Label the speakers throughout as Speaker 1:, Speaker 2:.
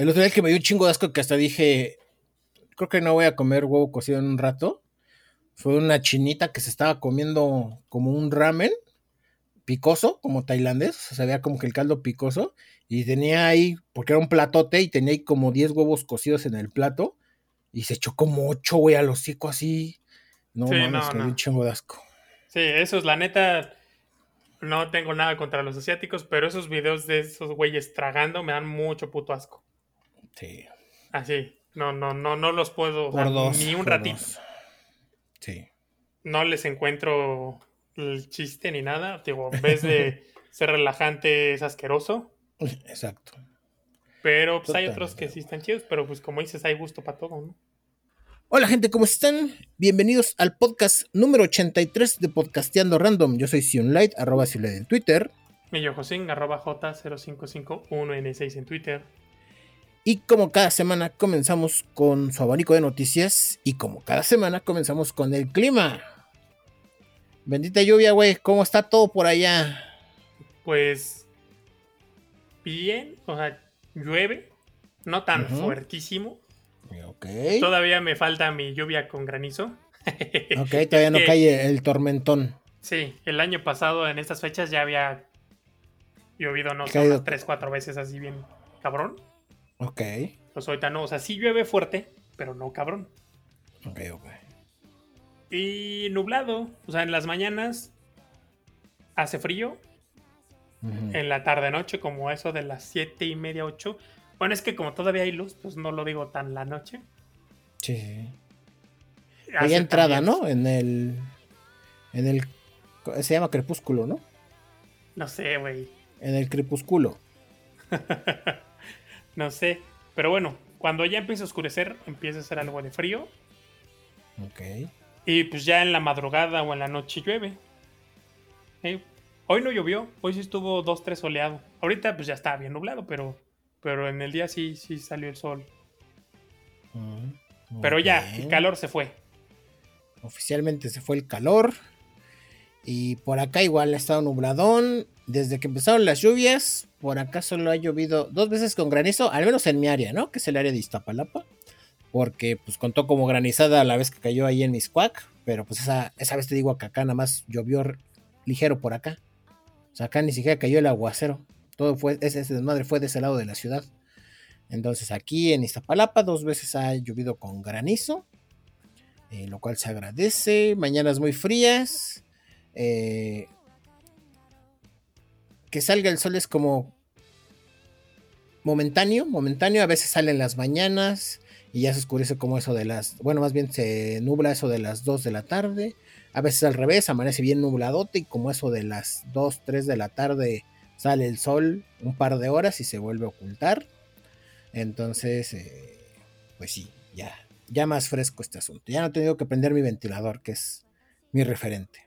Speaker 1: El otro día que me dio un chingo de asco que hasta dije, creo que no voy a comer huevo cocido en un rato. Fue una chinita que se estaba comiendo como un ramen picoso, como tailandés, o sea, se veía como que el caldo picoso, y tenía ahí, porque era un platote, y tenía ahí como 10 huevos cocidos en el plato, y se echó como 8, güey, al hocico así. No
Speaker 2: Sí,
Speaker 1: mames,
Speaker 2: no,
Speaker 1: que
Speaker 2: no.
Speaker 1: un chingo de asco.
Speaker 2: Sí, eso es la neta. No tengo nada contra los asiáticos, pero esos videos de esos güeyes tragando me dan mucho puto asco.
Speaker 1: Sí.
Speaker 2: Así. No, no, no, no los puedo. o
Speaker 1: Por
Speaker 2: sea,
Speaker 1: dos.
Speaker 2: ni un
Speaker 1: por
Speaker 2: ratito.
Speaker 1: dos. Sí.
Speaker 2: No les encuentro el chiste ni nada. Digo, en vez de ser relajante, es asqueroso.
Speaker 1: Exacto.
Speaker 2: Pero pues hay otros que sí están chidos, pero pues como dices, hay gusto para todo, ¿no?
Speaker 1: Hola gente, ¿cómo están? Bienvenidos al podcast número 83 de Podcasteando Random. Yo soy Sionlight, arroba Sionlight en Twitter.
Speaker 2: Y yo, Josín, arroba J0551N6 en Twitter.
Speaker 1: Y como cada semana comenzamos con su abanico de noticias y como cada semana comenzamos con el clima. Bendita lluvia, güey, ¿cómo está todo por allá?
Speaker 2: Pues bien, o sea, llueve, no tan fuertísimo.
Speaker 1: Ok.
Speaker 2: Todavía me falta mi lluvia con granizo.
Speaker 1: Ok, todavía no cae el tormentón.
Speaker 2: Sí, el año pasado en estas fechas ya había llovido, no sé, unas 3, 4 veces así bien cabrón.
Speaker 1: Ok,
Speaker 2: Pues ahorita no, o sea, sí llueve fuerte, pero no cabrón.
Speaker 1: ok, ok.
Speaker 2: Y nublado, o sea, en las mañanas hace frío, en la tarde noche como eso de las 7 y media, 8. Bueno, es que como todavía hay luz, pues no lo digo tan la noche.
Speaker 1: Sí, Hay entrada,
Speaker 2: también-
Speaker 1: ¿no? En el. En el. Se llama crepúsculo, ¿no?
Speaker 2: No sé, güey.
Speaker 1: En el crepúsculo.
Speaker 2: No sé. Pero bueno, cuando ya empieza a oscurecer, empieza a hacer algo de frío.
Speaker 1: Ok.
Speaker 2: Y pues ya en la madrugada o en la noche llueve. Eh, Hoy no llovió, hoy sí estuvo 2-3 soleado. Ahorita pues ya está bien nublado, pero, pero en el día sí, sí salió el sol.
Speaker 1: Mm,
Speaker 2: Pero ya, el calor se fue.
Speaker 1: Oficialmente se fue el calor. Y por acá igual ha estado nubladón. Desde que empezaron las lluvias, por acá solo ha llovido dos veces con granizo, al menos en mi área, ¿no? Que es el área de Iztapalapa. Porque pues contó como granizada la vez que cayó ahí en Miscuac. Pero pues esa, esa vez te digo que acá nada más llovió ligero por acá. O sea, acá ni siquiera cayó el aguacero. Todo fue, ese desmadre fue de ese lado de la ciudad. Entonces aquí en Iztapalapa dos veces ha llovido con granizo eh, lo cual se agradece. Mañanas muy frías. eh, que salga el sol es como momentáneo, momentáneo. A veces sale en las mañanas y ya se oscurece como eso de las, bueno, más bien se nubla eso de las 2 de la tarde. A veces al revés, amanece bien nubladote y como eso de las 2, 3 de la tarde sale el sol un par de horas y se vuelve a ocultar. Entonces, eh, pues sí, ya, ya más fresco este asunto. Ya no he tenido que prender mi ventilador, que es mi referente.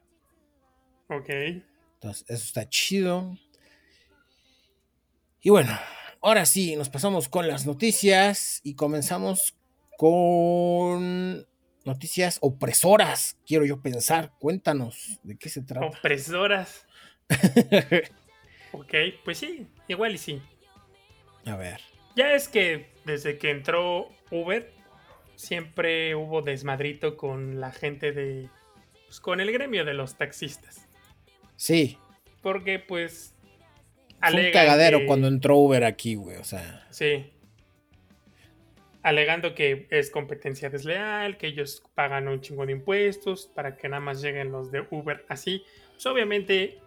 Speaker 2: Ok.
Speaker 1: Entonces, eso está chido. Y bueno, ahora sí, nos pasamos con las noticias y comenzamos con noticias opresoras, quiero yo pensar. Cuéntanos de qué se trata.
Speaker 2: Opresoras. Ok, pues sí, igual y sí.
Speaker 1: A ver.
Speaker 2: Ya es que desde que entró Uber, siempre hubo desmadrito con la gente de. Pues, con el gremio de los taxistas.
Speaker 1: Sí,
Speaker 2: Porque, pues.
Speaker 1: Fue un cagadero
Speaker 2: que-
Speaker 1: cuando entró Uber aquí, güey. O sea,
Speaker 2: Sí. Alegando que es competencia desleal, que ellos pagan un chingo de impuestos para que nada más lleguen los de Uber así. Pues obviamente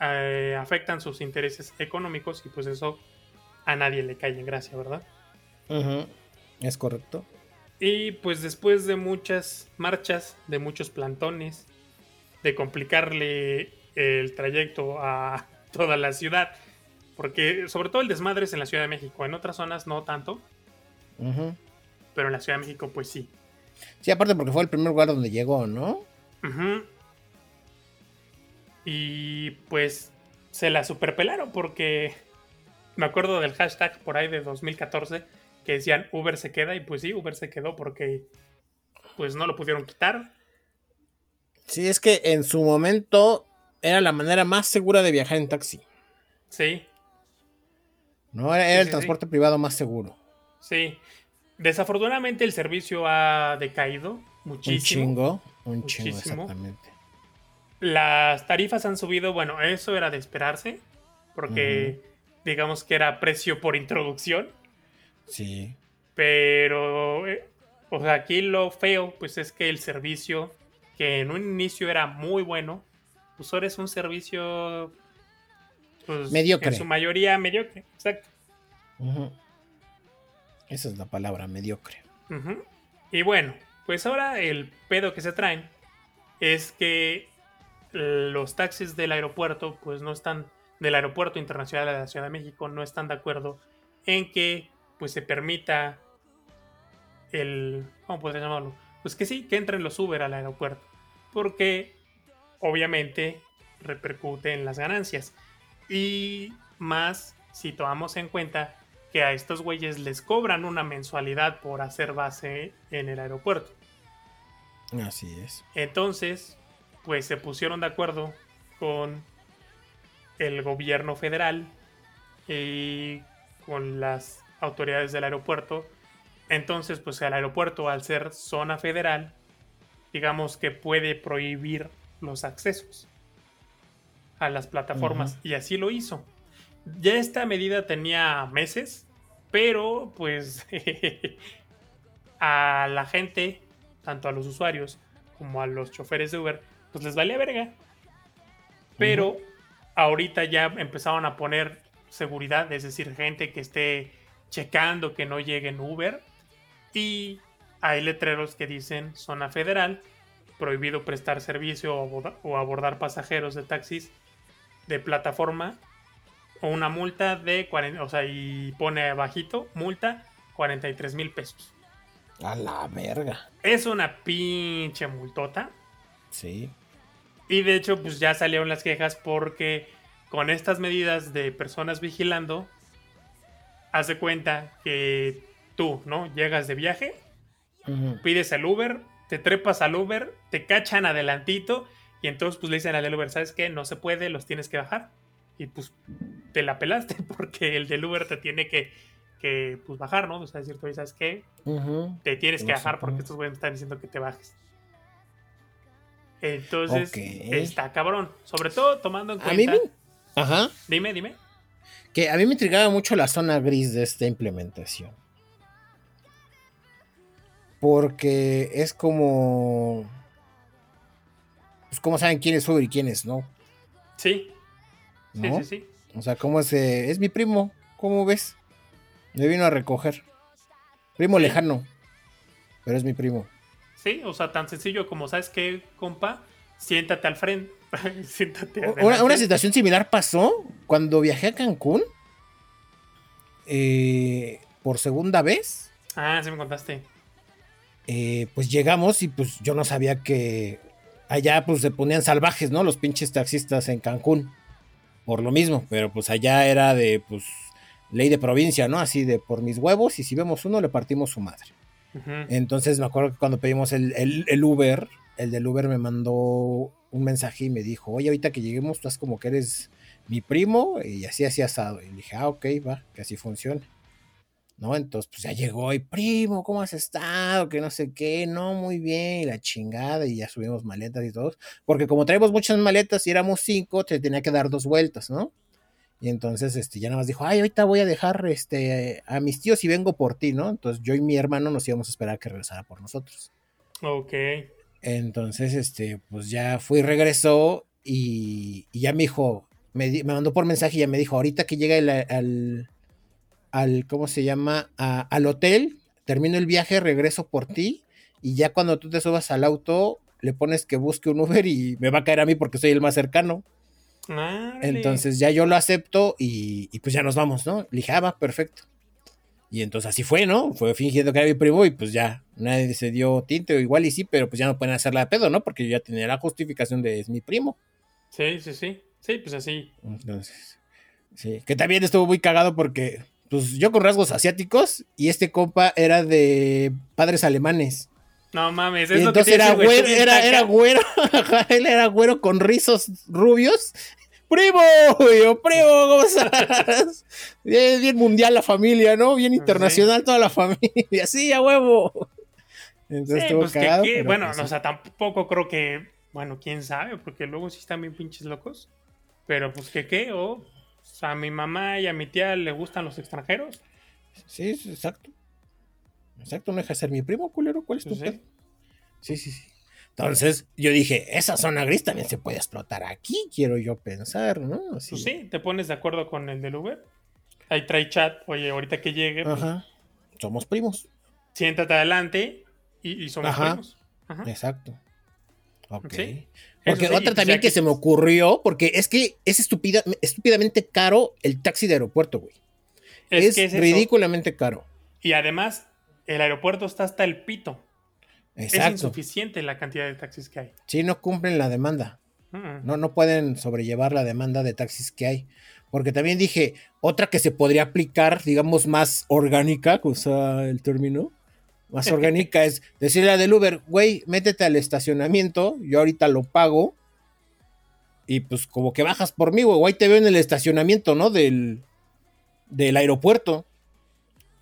Speaker 2: eh, afectan sus intereses económicos y pues eso a nadie le cae en gracia, ¿verdad?
Speaker 1: es correcto.
Speaker 2: Y pues después de muchas marchas, de muchos plantones, de complicarle el trayecto a toda la ciudad, porque sobre todo el desmadre es en la Ciudad de México, en otras zonas no tanto,
Speaker 1: Ujú.
Speaker 2: pero en la Ciudad de México pues sí.
Speaker 1: Sí, aparte porque fue el primer lugar donde llegó, ¿no?
Speaker 2: Ujú. Y pues se la superpelaron porque me acuerdo del hashtag por ahí de 2014 que decían Uber se queda y pues sí, Uber se quedó porque pues no lo pudieron quitar.
Speaker 1: Sí, es que en su momento era la manera más segura de viajar en taxi.
Speaker 2: Sí,
Speaker 1: ¿no? Era,
Speaker 2: Sí,
Speaker 1: el
Speaker 2: sí,
Speaker 1: transporte privado más seguro.
Speaker 2: Sí. Desafortunadamente el servicio ha decaído muchísimo.
Speaker 1: Un chingo, un chingo, exactamente.
Speaker 2: Las tarifas han subido, bueno, eso era de esperarse, porque digamos que era precio por introducción.
Speaker 1: Sí.
Speaker 2: Pero, eh, o sea, aquí lo feo, pues es que el servicio, que en un inicio era muy bueno, pues ahora es un servicio pues,
Speaker 1: mediocre.
Speaker 2: En su mayoría mediocre, exacto.
Speaker 1: Esa es la palabra, mediocre.
Speaker 2: Y bueno, pues ahora el pedo que se traen es que los taxis del aeropuerto, pues no están, del aeropuerto internacional de la Ciudad de México, no están de acuerdo en que pues se permita el, ¿cómo podría llamarlo? Pues que sí, que entren los Uber al aeropuerto, porque obviamente repercute en las ganancias. Y más si tomamos en cuenta que a estos güeyes les cobran una mensualidad por hacer base en el aeropuerto.
Speaker 1: Así es.
Speaker 2: Entonces, pues se pusieron de acuerdo con el gobierno federal y con las autoridades del aeropuerto. Entonces, pues el aeropuerto, al ser zona federal, digamos que puede prohibir los accesos a las plataformas. Y así lo hizo. Ya esta medida tenía meses, pero pues a la gente, tanto a los usuarios como a los choferes de Uber, pues les valía verga. Pero ahorita ya empezaron a poner seguridad, es decir, gente que esté checando que no llegue en Uber. Y hay letreros que dicen zona federal, prohibido prestar servicio o abordar pasajeros de taxis de plataforma o una multa de 40, o sea, y pone bajito, multa 43 mil pesos.
Speaker 1: A la verga.
Speaker 2: Es una pinche multota.
Speaker 1: Sí.
Speaker 2: Y de hecho, pues ya salieron las quejas porque con estas medidas de personas vigilando, hace cuenta que tú, ¿no? Llegas de viaje, pides el Uber, te trepas al Uber, te cachan adelantito y entonces pues le dicen al del Uber, ¿sabes qué? No se puede, los tienes que bajar. Y pues te la pelaste porque el del Uber te tiene que, que pues, bajar, ¿no? O sea, decir, tú ¿sabes qué? Te tienes que bajar porque estos güeyes están diciendo que te bajes. Entonces, está cabrón. Sobre todo tomando en cuenta.
Speaker 1: A mí Ajá.
Speaker 2: Dime, dime.
Speaker 1: Que a mí me intrigaba mucho la zona gris de esta implementación. Porque es como. Pues, ¿cómo saben quién es Uber y quién es no?
Speaker 2: Sí. Sí, sí, sí.
Speaker 1: O sea, ¿cómo es? es mi primo, ¿cómo ves? Me vino a recoger. Primo lejano, pero es mi primo.
Speaker 2: Sí, o sea, tan sencillo como, ¿sabes qué, compa? Siéntate al frente. Siéntate
Speaker 1: una, una, situación similar pasó cuando viajé a Cancún. Eh, por segunda vez.
Speaker 2: Ah, sí me contaste.
Speaker 1: Eh, pues llegamos y pues yo no sabía que allá pues se ponían salvajes, ¿no? Los pinches taxistas en Cancún. Por lo mismo, pero pues allá era de pues ley de provincia, ¿no? Así de por mis huevos y si vemos uno le partimos su madre. Entonces me acuerdo que cuando pedimos el, el, Uber, el del Uber me mandó un mensaje y me dijo, oye, ahorita que lleguemos, tú estás como que eres mi primo y así, así asado. Y dije, ah, ok, va, que así funcione. ¿No? Entonces, pues ya llegó y primo, ¿cómo has estado? Que no sé qué, no, muy bien, y la chingada, y ya subimos maletas y todo, porque como traemos muchas maletas y éramos cinco, te tenía que dar dos vueltas, ¿no? Y entonces, este, ya nada más dijo, ay, ahorita voy a dejar, este, a mis tíos y vengo por ti, ¿no? Entonces yo y mi hermano nos íbamos a esperar a que regresara por nosotros.
Speaker 2: Ok.
Speaker 1: Entonces, este, pues ya fui, regresó y, ya me dijo, me, mandó por mensaje y ya me dijo, ahorita que llega al al, ¿cómo se llama? al hotel, termino el viaje, regreso por ti y ya cuando tú te subas al auto, le pones que busque un Uber y me va a caer a mí porque soy el más cercano. Entonces ya yo lo acepto y, pues ya nos vamos, ¿no? Le dije, ah, va, perfecto. Y entonces así fue, ¿no? Fue fingiendo que era mi primo y pues ya nadie se dio tinte, o igual y sí, pero pues ya no pueden hacerla de pedo, ¿no? Porque yo ya tenía la justificación de es mi primo.
Speaker 2: Sí, sí, sí. Sí, pues así.
Speaker 1: Entonces, sí. Que también estuvo muy cagado porque pues yo con rasgos asiáticos y este compa era de padres alemanes.
Speaker 2: No mames,
Speaker 1: entonces era, güero, era, era güero, él era güero con rizos rubios, primo, yo, primo, ¿cómo estás? Bien, bien mundial la familia, ¿no? Bien internacional toda la familia, sí, a huevo.
Speaker 2: Entonces estuvo pues cagado, bueno, pues o sea, tampoco creo que, bueno, quién sabe, porque luego sí están bien pinches locos. Pero pues que qué, o, o sea, a mi mamá y a mi tía le gustan los extranjeros.
Speaker 1: Sí, exacto. Exacto, no deja de ser mi primo, culero. ¿Cuál es tu sí. sí, sí, sí. Entonces yo dije, esa zona gris también se puede explotar aquí, quiero yo pensar, ¿no?
Speaker 2: Pues sí, te pones de acuerdo con el del Uber. Ahí trae chat, oye, ahorita que llegue.
Speaker 1: Pues, Ajá. Somos primos.
Speaker 2: Siéntate adelante y, somos primos.
Speaker 1: Ajá. Exacto. Ok. Porque otra también que, se me ocurrió, porque es que es estúpida, estúpidamente caro el taxi de aeropuerto, güey. Es, ridículamente caro.
Speaker 2: Y además, el aeropuerto está hasta el pito. Es insuficiente la cantidad de taxis que hay.
Speaker 1: Sí, no cumplen la demanda. No, no pueden sobrellevar la demanda de taxis que hay. Porque también dije, otra que se podría aplicar, digamos, más orgánica, usa el término, más orgánica es decirle del Uber, güey, métete al estacionamiento, yo ahorita lo pago. Y pues como que bajas por mí, güey, te veo en el estacionamiento, ¿no? Del, del aeropuerto.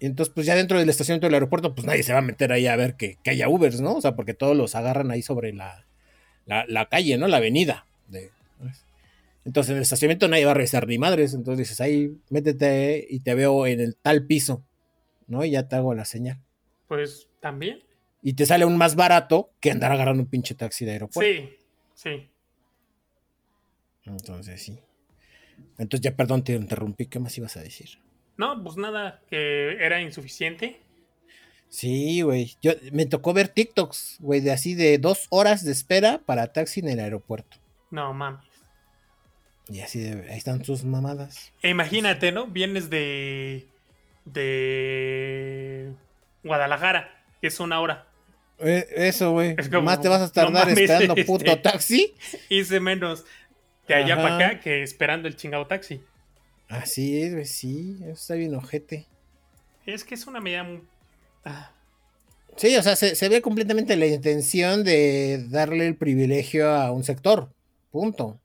Speaker 1: Entonces, pues ya dentro del estacionamiento del aeropuerto, pues nadie se va a meter ahí a ver que, haya Ubers, ¿no? O sea, porque todos los agarran ahí sobre la, calle, ¿no? La avenida. Entonces, en el estacionamiento nadie va a revisar ni madres. Entonces dices, ahí métete y te veo en el tal piso, ¿no? Y ya te hago la señal.
Speaker 2: Pues también.
Speaker 1: Y te sale aún más barato que andar agarrando un pinche taxi de aeropuerto.
Speaker 2: Sí, sí.
Speaker 1: Entonces, sí. Entonces, ya perdón, te interrumpí. ¿Qué más ibas a decir?
Speaker 2: No, pues nada, que era insuficiente.
Speaker 1: Sí, güey. Yo me tocó ver TikToks, güey, de así de dos horas de espera para taxi en el aeropuerto.
Speaker 2: No mames.
Speaker 1: Y así de, ahí están sus mamadas.
Speaker 2: E imagínate, ¿no? Vienes de. de. Guadalajara, que es una hora.
Speaker 1: Eh, eso, güey. Más te vas a tardar esperando puto este, taxi.
Speaker 2: Hice menos de allá para acá que esperando el chingado taxi.
Speaker 1: Así es, sí, eso está bien ojete.
Speaker 2: Es que es una medida muy...
Speaker 1: Ah. Sí, o sea, se, ve completamente la intención de darle el privilegio a un sector. Punto.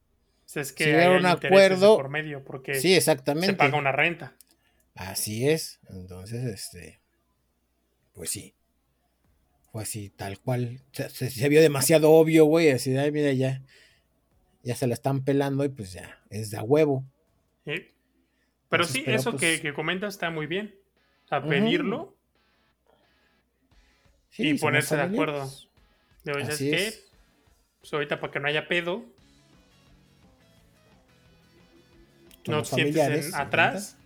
Speaker 2: es que si hay un acuerdo por medio porque
Speaker 1: sí, exactamente. se
Speaker 2: paga una renta.
Speaker 1: Así es. Entonces, este, pues sí. Pues sí, tal cual. Se, vio demasiado obvio, güey. Así, ay, mira, ya, ya se la están pelando y pues ya, es de a huevo.
Speaker 2: ¿Sí? Pero sí, eso pues que, comentas está muy bien. A pedirlo y ponerse de acuerdo. De, ¿sabes qué? Pues ahorita para que no haya pedo. no sientes atrás.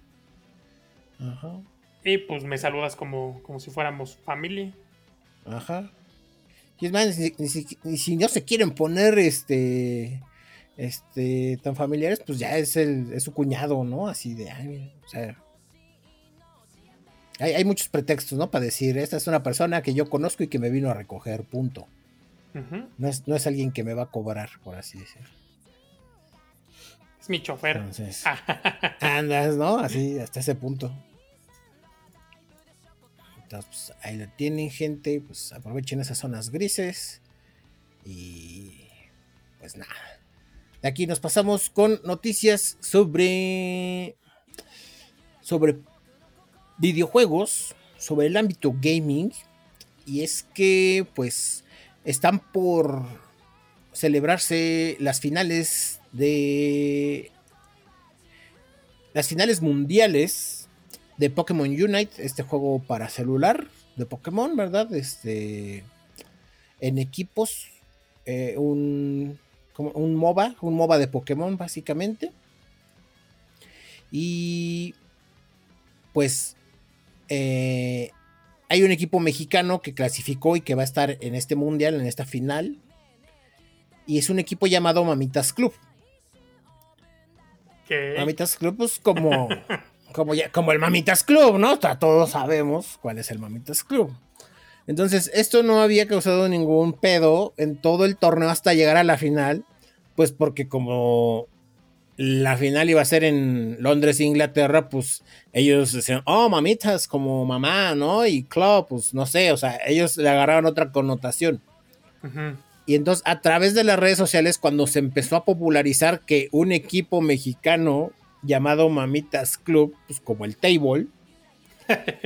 Speaker 2: Ajá. Y pues me saludas como, como si fuéramos familia.
Speaker 1: Ajá. Y es más, ni si no se quieren poner este este, tan familiares, pues ya es, el, es su cuñado, ¿no? Así de, ay, o sea, hay, muchos pretextos, ¿no? Para decir, esta es una persona que yo conozco y que me vino a recoger, punto. no, es, no es alguien que me va a cobrar, por así decirlo.
Speaker 2: Es mi chofer.
Speaker 1: Entonces, andas, ¿no? Así, hasta ese punto. Entonces, pues, ahí lo tienen, gente. Pues aprovechen esas zonas grises. Y pues nada. De aquí nos pasamos con noticias sobre sobre videojuegos, sobre el ámbito gaming y es que pues están por celebrarse las finales de las finales mundiales de Pokémon Unite, este juego para celular de Pokémon, ¿verdad? Este en equipos eh, un como un MOBA, un MOBA de Pokémon básicamente. Y pues eh, hay un equipo mexicano que clasificó y que va a estar en este mundial, en esta final. Y es un equipo llamado Mamitas Club.
Speaker 2: ¿Qué?
Speaker 1: Mamitas Club, pues como, como, ya, como el Mamitas Club, ¿no? Todos sabemos cuál es el Mamitas Club. Entonces, esto no había causado ningún pedo en todo el torneo hasta llegar a la final, pues porque como la final iba a ser en Londres, Inglaterra, pues ellos decían, oh, mamitas, como mamá, ¿no? Y club, pues no sé, o sea, ellos le agarraron otra connotación. Y entonces a través de las redes sociales, cuando se empezó a popularizar que un equipo mexicano llamado Mamitas Club, pues como el Table,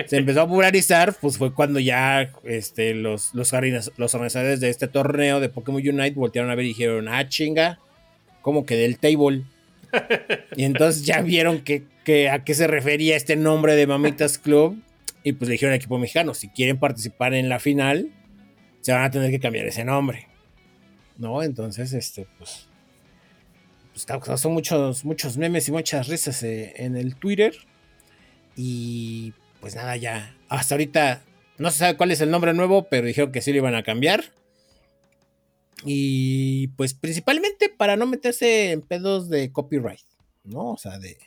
Speaker 1: se empezó a popularizar, pues fue cuando ya este, los, los, los organizadores de este torneo de Pokémon Unite voltearon a ver y dijeron, ah, chinga, como que del Table. y entonces ya vieron que, que, a qué se refería este nombre de Mamitas Club. Y pues le dijeron al equipo mexicano, si quieren participar en la final, se van a tener que cambiar ese nombre. ¿No? Entonces, este, pues, pues causó muchos, muchos memes y muchas risas eh, en el Twitter. Y pues nada, ya. Hasta ahorita no se sabe cuál es el nombre nuevo, pero dijeron que sí lo iban a cambiar. Y pues principalmente para no meterse en pedos de copyright, ¿no? O sea, de,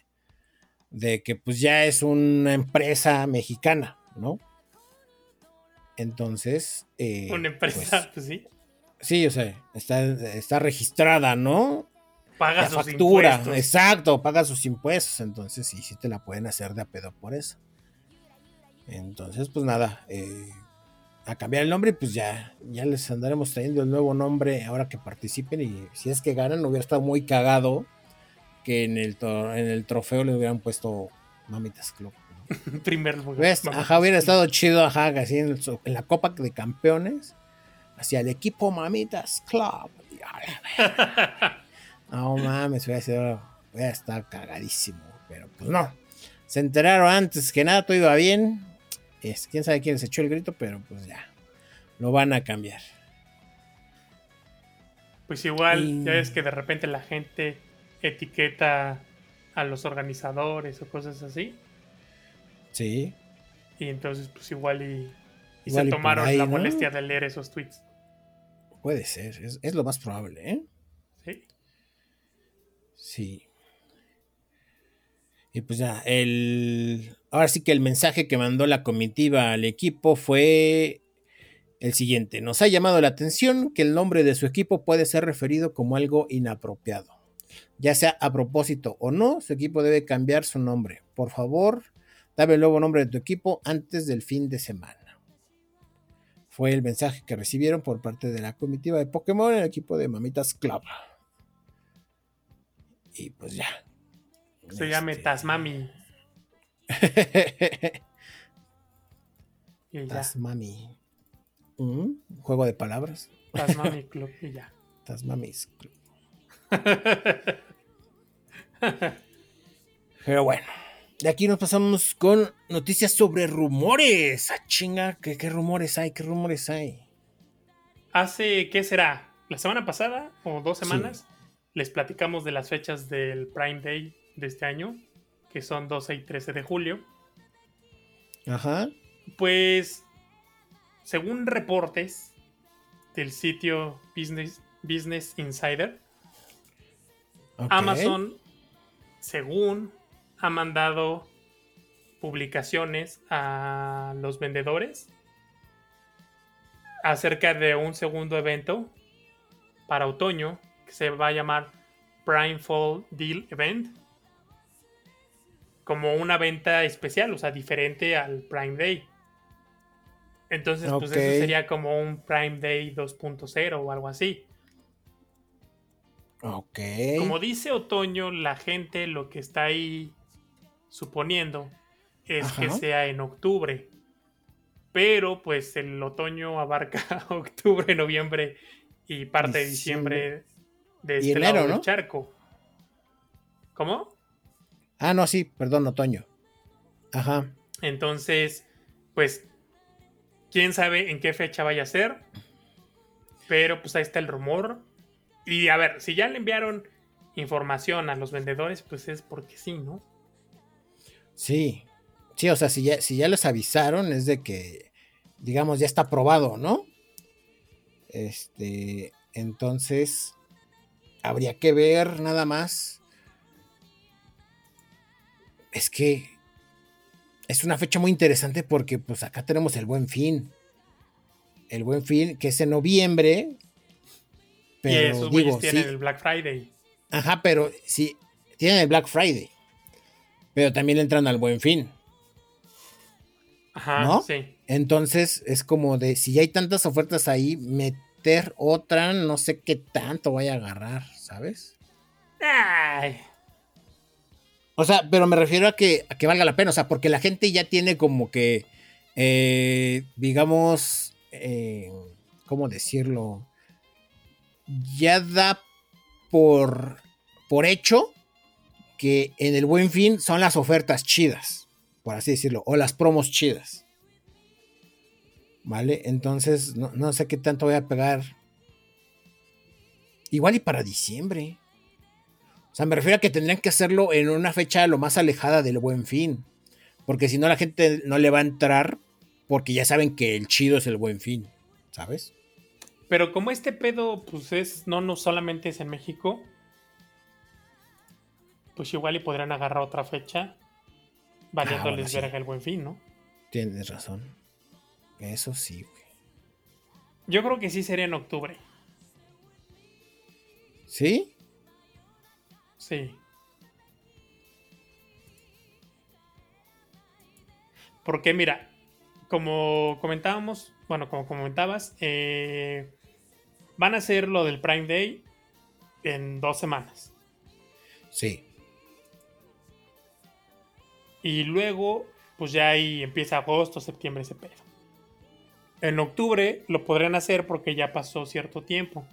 Speaker 1: de que pues ya es una empresa mexicana, ¿no? Entonces...
Speaker 2: Eh, una empresa, pues, sí.
Speaker 1: Sí, o sea, está, está registrada, ¿no?
Speaker 2: Paga sus factura,
Speaker 1: exacto, paga sus impuestos, entonces sí, sí te la pueden hacer de a pedo por eso. Entonces, pues nada, eh, a cambiar el nombre, pues ya, ya les andaremos trayendo el nuevo nombre ahora que participen. Y si es que ganan, hubiera estado muy cagado que en el, en el trofeo le hubieran puesto Mamitas Club.
Speaker 2: Primer
Speaker 1: lugar. Ajá, hubiera estado chido, ajá, así en, la Copa de Campeones, hacia el equipo Mamitas Club. no mames, hubiera, sido, hubiera estar cagadísimo, pero pues no. Se enteraron antes que nada, todo iba bien quién sabe quién se echó el grito, pero pues ya. Lo van a cambiar.
Speaker 2: Pues igual, ya es que de repente la gente etiqueta a los organizadores o cosas así.
Speaker 1: Sí.
Speaker 2: Y entonces, pues igual y, se tomaron la molestia de leer esos tweets.
Speaker 1: Puede ser, es, es, lo más probable, ¿eh?
Speaker 2: Sí.
Speaker 1: Y pues ya, el. Ahora sí que el mensaje que mandó la comitiva al equipo fue el siguiente. Nos ha llamado la atención que el nombre de su equipo puede ser referido como algo inapropiado. Ya sea a propósito o no, su equipo debe cambiar su nombre. Por favor, dame el nuevo nombre de tu equipo antes del fin de semana. Fue el mensaje que recibieron por parte de la comitiva de Pokémon el equipo de Mamitas Club. Y pues ya,
Speaker 2: se llame este, Tasmami.
Speaker 1: Tasmami. ¿Un ¿Mm? juego de palabras.
Speaker 2: Tasmami Club y ya.
Speaker 1: Tasmamis Club. Pero bueno. De aquí nos pasamos con noticias sobre rumores. ¡A ah, chinga! ¿Qué, rumores hay? ¿Qué rumores hay?
Speaker 2: Hace, ¿qué será? ¿La semana pasada o dos semanas? Les platicamos de las fechas del Prime Day de este año, que son 12 y 13 de julio.
Speaker 1: Ajá.
Speaker 2: Pues, según reportes del sitio Business, Business Insider, Amazon, según ha mandado publicaciones a los vendedores acerca de un segundo evento para otoño que se va a llamar Prime Fall Deal Event como una venta especial, o sea, diferente al Prime Day. Entonces, pues eso sería como un Prime Day 2.0 o algo así.
Speaker 1: Ok.
Speaker 2: Como dice Otoño, la gente lo que está ahí suponiendo es que sea en octubre. Pero pues el otoño abarca octubre, noviembre y parte de diciembre de este lado del charco. ¿Cómo?
Speaker 1: Ah, no, sí, perdón, otoño. Ajá.
Speaker 2: Entonces, pues, quién sabe en qué fecha vaya a ser. Pero pues ahí está el rumor. Y a ver, si ya le enviaron información a los vendedores, pues es porque sí, ¿no?
Speaker 1: Sí. Sí, o sea, si ya, si ya les avisaron, es de que, digamos, ya está aprobado, ¿no? Este, entonces, habría que ver nada más es que es una fecha muy interesante porque pues acá tenemos el buen fin. El buen fin, que es en noviembre.
Speaker 2: Pero, y digo, tienen el Black Friday.
Speaker 1: Ajá, pero sí, tienen el Black Friday. Pero también entran al buen fin.
Speaker 2: Ajá, sí.
Speaker 1: Entonces es como de, si hay tantas ofertas ahí, me meter otra, no sé qué tanto vaya a agarrar, ¿sabes?
Speaker 2: Ay.
Speaker 1: O sea, pero me refiero a que, a que valga la pena, o sea, porque la gente ya tiene como que, eh, digamos, eh, ¿cómo decirlo? Ya da por, por hecho que en el buen fin son las ofertas chidas, por así decirlo, o las promos chidas. ¿Vale? Entonces, no, no sé qué tanto voy a pegar. Igual y para diciembre. O sea, me refiero a que tendrían que hacerlo en una fecha lo más alejada del buen fin. Porque si no, la gente no le va a entrar porque ya saben que el chido es el buen fin. ¿Sabes?
Speaker 2: Pero como este pedo, pues es, no, no solamente es en México, pues igual y podrán agarrar otra fecha valiéndoles
Speaker 1: Ah, bueno, sí.
Speaker 2: el buen fin, ¿no?
Speaker 1: Tienes razón. Eso sí, güey.
Speaker 2: Yo creo que sí sería en octubre.
Speaker 1: ¿Sí?
Speaker 2: Sí. Porque mira, como comentábamos, bueno, como comentabas, eh, van a hacer lo del Prime Day en dos semanas.
Speaker 1: Sí.
Speaker 2: Y luego, pues ya ahí empieza agosto, septiembre, ese pedo. En octubre lo podrían hacer porque ya pasó cierto tiempo.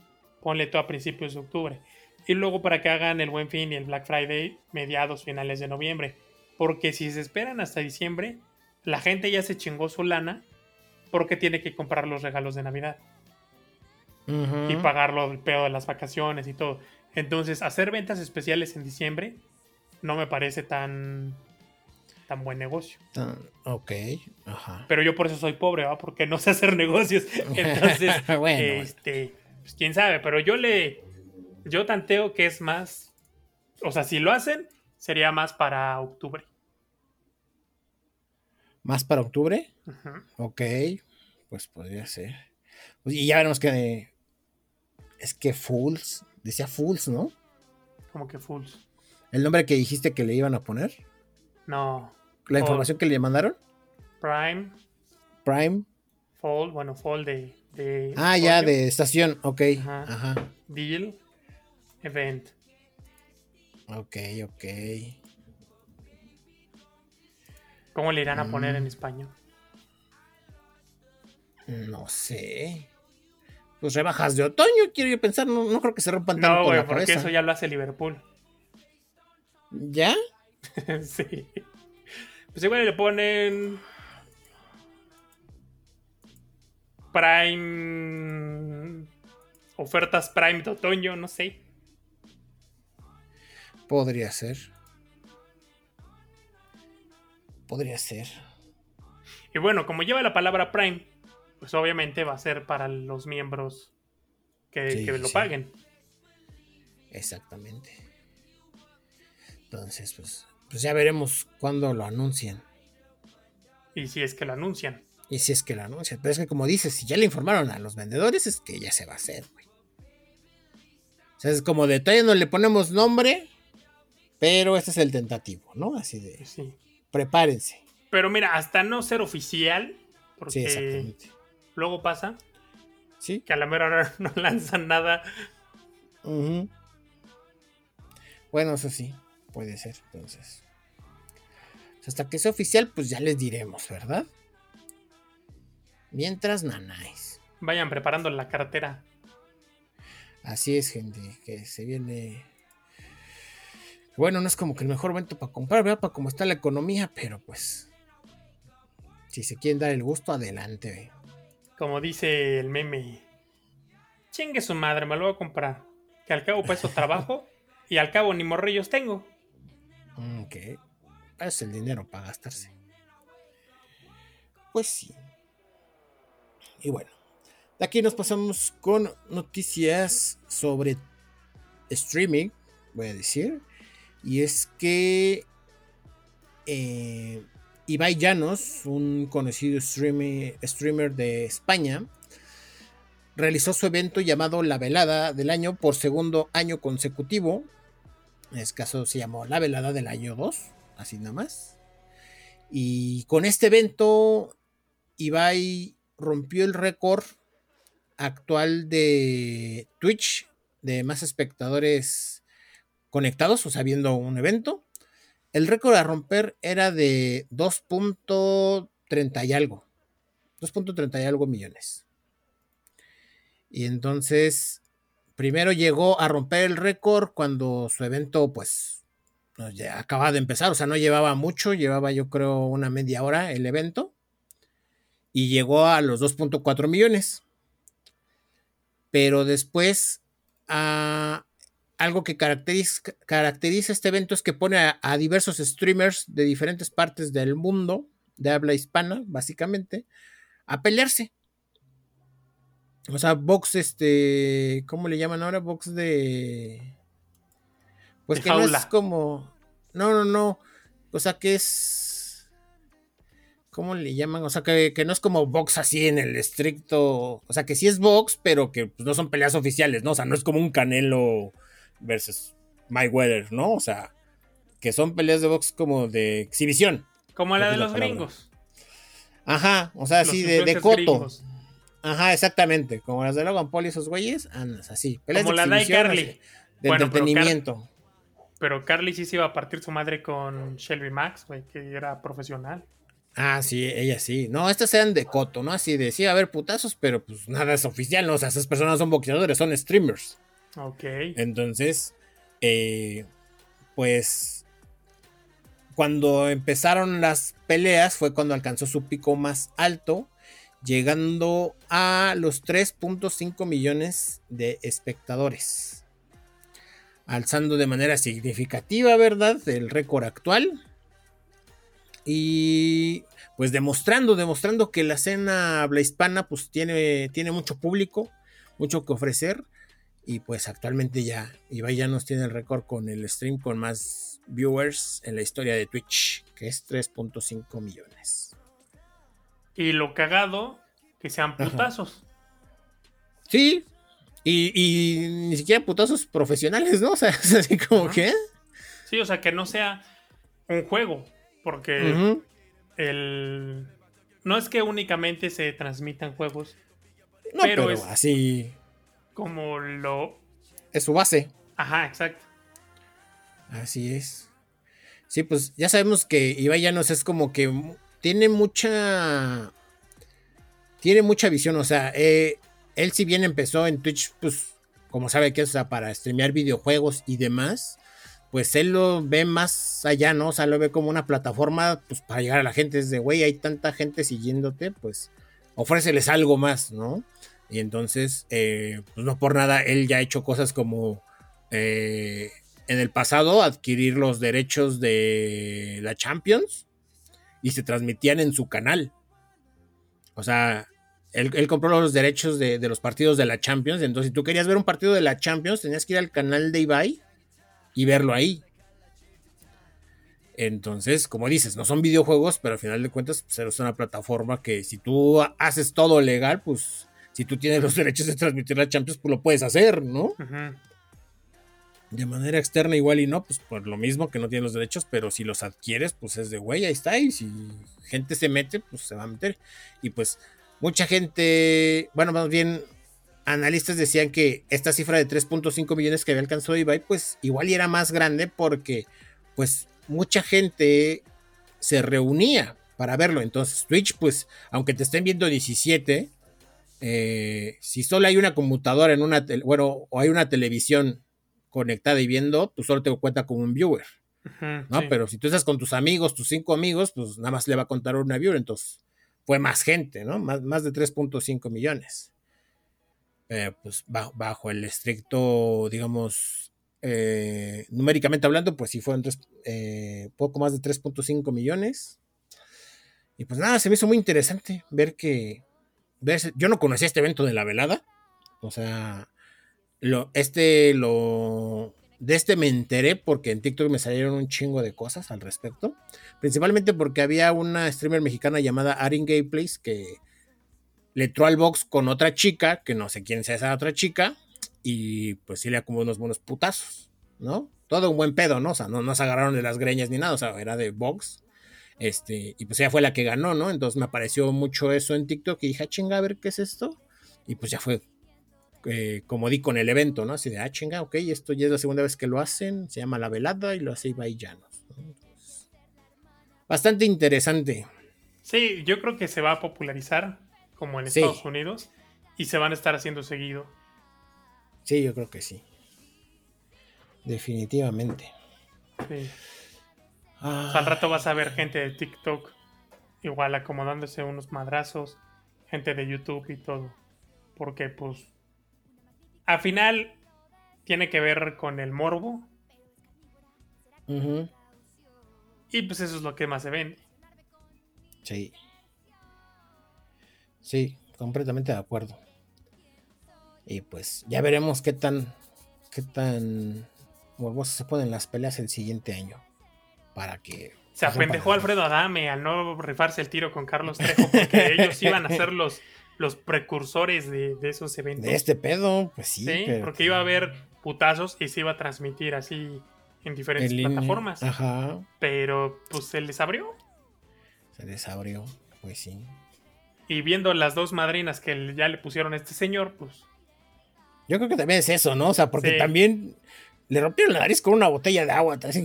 Speaker 2: Ponle todo a principios de octubre. Y luego para que hagan el Buen Fin y el Black Friday mediados, finales de noviembre. Porque si se esperan hasta diciembre, la gente ya se chingó su lana porque tiene que comprar los regalos de Navidad y pagarlo el pedo de las vacaciones y todo. Entonces, hacer ventas especiales en diciembre no me parece tan, tan buen negocio.
Speaker 1: Tan- Ok, ajá.
Speaker 2: Pero yo por eso soy pobre, ¿va? Porque no sé hacer negocios. Entonces,
Speaker 1: Bueno.
Speaker 2: este, pues quién sabe, pero yo le, yo tanteo que es más, o sea, si lo hacen, sería más para octubre.
Speaker 1: ¿Más para octubre?
Speaker 2: Ujú.
Speaker 1: Ok, pues podría ser. Pues, y ya veremos que. Es que Fools, decía Fools, ¿no?
Speaker 2: Como que fulls.
Speaker 1: El nombre que dijiste que le iban a poner.
Speaker 2: No,
Speaker 1: La información que le mandaron.
Speaker 2: Prime,
Speaker 1: Prime.
Speaker 2: Fall, bueno, Fall de... de
Speaker 1: Ah, ya, de estación. Ok,
Speaker 2: Ajá.
Speaker 1: ajá.
Speaker 2: Deal, Event.
Speaker 1: Ok, ok.
Speaker 2: ¿Cómo le irán a poner
Speaker 1: Mm.
Speaker 2: en español?
Speaker 1: No sé. Pues rebajas de otoño, quiero yo pensar. No, no creo que se rompan tanto
Speaker 2: No, güey, porque
Speaker 1: cabeza.
Speaker 2: eso ya lo hace Liverpool.
Speaker 1: ¿Ya?
Speaker 2: sí. Pues igual le ponen. Prime. Ofertas Prime de otoño, no sé.
Speaker 1: Podría ser. Podría ser.
Speaker 2: Y bueno, como lleva la palabra Prime, pues obviamente va a ser para los miembros que,
Speaker 1: Sí,
Speaker 2: que lo
Speaker 1: sí.
Speaker 2: paguen.
Speaker 1: Exactamente. Entonces, pues, pues ya veremos cuándo lo anuncian.
Speaker 2: Y si es que lo anuncian.
Speaker 1: Y si es que lo anuncian. Pero es que como dices, si ya le informaron a los vendedores, es que ya se va a hacer, güey. O sea, es como de todavía no le ponemos nombre, pero este es el tentativo, ¿no? Así de,
Speaker 2: pues sí.
Speaker 1: prepárense.
Speaker 2: Pero mira, hasta no ser oficial, porque
Speaker 1: Sí, exactamente.
Speaker 2: luego pasa
Speaker 1: Sí.
Speaker 2: que a la mera hora no lanzan nada.
Speaker 1: Bueno, eso sí, puede ser, entonces. Pues Hasta que sea oficial, pues ya les diremos, ¿verdad? Mientras, nanáis.
Speaker 2: Vayan preparando la cartera.
Speaker 1: Así es, gente, que se viene. Bueno, no es como que el mejor momento para comprar, ¿verdad? Para cómo está la economía, pero pues. Si se quieren dar el gusto, adelante.
Speaker 2: Como dice el meme. Chingue su madre, me lo voy a comprar. Que al cabo para eso trabajo y al cabo ni morrillos tengo.
Speaker 1: Que es el dinero para gastarse. Pues sí. Y bueno, de aquí nos pasamos con noticias sobre streaming, voy a decir. Y es que eh, Ibai Llanos, un conocido streamer, streamer de España, realizó su evento llamado La Velada del Año por segundo año consecutivo. En este caso se llamó La Velada del Año 2, así nada más. Y con este evento, Ibai rompió el récord actual de Twitch, de más espectadores conectados, o sea, viendo un evento. El récord a romper era de 2.30 y algo. 2.30 y algo millones. Y entonces, primero llegó a romper el récord cuando su evento, pues, acababa de empezar, o sea, no llevaba mucho, llevaba yo creo una media hora el evento. Y llegó a los 2.4 millones. Pero después, a, algo que caracteriza, caracteriza, este evento es que pone a, diversos streamers de diferentes partes del mundo, de habla hispana, básicamente, a pelearse. O sea, box, este, ¿cómo le llaman ahora? Box de... Pues que no es como... No, no, no. O sea, que es... ¿Cómo le llaman? O sea, que, no es como box así en el estricto... O sea, que sí es box, pero que pues, no son peleas oficiales, ¿no? O sea, no es como un canelo versus Weather, ¿no? O sea, que son peleas de box como de exhibición.
Speaker 2: Como la de los gringos.
Speaker 1: Ajá, o sea, así de, de, coto. Ajá, exactamente. Como las de Logan Paul y esos güeyes, andas así.
Speaker 2: Peleas como de la de Carly.
Speaker 1: De entretenimiento.
Speaker 2: Pero, Carly sí se iba a partir su madre con Shelby Max, güey, que era profesional.
Speaker 1: Ah, sí, ella sí. No, estas eran de coto, ¿no? Así de, sí, a ver, putazos, pero pues nada es oficial, ¿no? O sea, esas personas son boxeadores, son streamers.
Speaker 2: Ok.
Speaker 1: Entonces, eh, pues cuando empezaron las peleas fue cuando alcanzó su pico más alto, llegando a los 3.5 millones de espectadores, alzando de manera significativa, ¿verdad?, el récord actual. Y pues demostrando, demostrando que la escena habla hispana pues tiene, tiene mucho público, mucho que ofrecer y pues actualmente ya Ibai ya nos tiene el récord con el stream con más viewers en la historia de Twitch, que es 3.5 millones.
Speaker 2: Y lo cagado, que sean putazos.
Speaker 1: Sí, y, ni siquiera putazos profesionales, ¿no? O sea, es así como que...
Speaker 2: Sí, o sea, que no sea un juego, porque el... No es que únicamente se transmitan juegos,
Speaker 1: no, pero, pero es... así
Speaker 2: como lo...
Speaker 1: Es su base.
Speaker 2: Ajá, exacto.
Speaker 1: Así es. Sí, pues ya sabemos que Ibai Llanos es como que tiene mucha... Tiene mucha visión, o sea, eh, él si bien empezó en Twitch, pues como sabe que es para streamear videojuegos y demás, pues él lo ve más allá, ¿no? O sea, lo ve como una plataforma, pues para llegar a la gente, es de, güey, hay tanta gente siguiéndote, pues ofréceles algo más, ¿no? Y entonces, eh, pues no por nada, él ya ha hecho cosas como eh, en el pasado adquirir los derechos de la Champions y se transmitían en su canal. O sea, él, compró los derechos de, los partidos de la Champions. Entonces, si tú querías ver un partido de la Champions, tenías que ir al canal de Ibai y verlo ahí. Entonces, como dices, no son videojuegos, pero al final de cuentas, pues, es una plataforma que si tú haces todo legal, pues si tú tienes los derechos de transmitir la Champions, pues lo puedes hacer, ¿no? De manera externa igual y no, pues por lo mismo que no tienes los derechos, pero si los adquieres, pues es de güey, ahí está, y si gente se mete, pues se va a meter. Y pues mucha gente, bueno, más bien analistas decían que esta cifra de 3.5 millones que había alcanzado Ibai, pues igual y era más grande porque pues mucha gente se reunía para verlo. Entonces Twitch, pues aunque te estén viendo 17, eh, si solo hay una computadora en una, bueno, o hay una televisión conectada y viendo, tú solo te cuenta como un viewer. ¿no? Pero si tú estás con tus amigos, tus cinco amigos, pues nada más le va a contar una viewer, entonces fue más gente, ¿no? Más, más de 3.5 millones. Eh, pues bajo, el estricto, digamos, eh, numéricamente hablando, pues sí fueron poco más de 3.5 millones. Y pues nada, se me hizo muy interesante ver que, yo no conocía este evento de la velada. O sea, lo, este lo. De este me enteré porque en TikTok me salieron un chingo de cosas al respecto. Principalmente porque había una streamer mexicana llamada Arin Gameplays que le entró al box con otra chica, que no sé quién sea esa otra chica, y pues sí le acumuló unos buenos putazos, ¿no? Todo un buen pedo, ¿no? O sea, no, no se agarraron de las greñas ni nada, o sea, era de box. Este, y pues ella fue la que ganó, ¿no? Entonces me apareció mucho eso en TikTok y dije, ah, chinga, a ver qué es esto. Y pues ya fue eh, como di con el evento, ¿no? Así de, ah, chinga, ok, esto ya es la segunda vez que lo hacen, se llama La Velada y lo hace Ibai Llanos. Bastante interesante.
Speaker 2: Sí, yo creo que se va a popularizar como en Estados Unidos y se van a estar haciendo seguido.
Speaker 1: Sí, yo creo que sí. Definitivamente.
Speaker 2: Sí. Ah. Al rato vas a ver gente de TikTok igual acomodándose unos madrazos, gente de YouTube y todo. Porque pues al final tiene que ver con el morbo. Y pues eso es lo que más se vende.
Speaker 1: Sí. Sí, completamente de acuerdo. Y pues ya veremos qué tan qué tan morbosas se ponen las peleas el siguiente año. Para que.
Speaker 2: Se apendejó Alfredo Adame al no rifarse el tiro con Carlos Trejo porque ellos iban a ser los, los precursores de, esos eventos.
Speaker 1: De este pedo, pues sí.
Speaker 2: porque iba a haber putazos y se iba a transmitir así en diferentes plataformas.
Speaker 1: Ajá.
Speaker 2: Pero pues se les abrió.
Speaker 1: Se les abrió, pues sí.
Speaker 2: Y viendo las dos madrinas que ya le pusieron a este señor, pues.
Speaker 1: Yo creo que también es eso, ¿no? O sea, porque también le rompieron la nariz con una botella de agua, así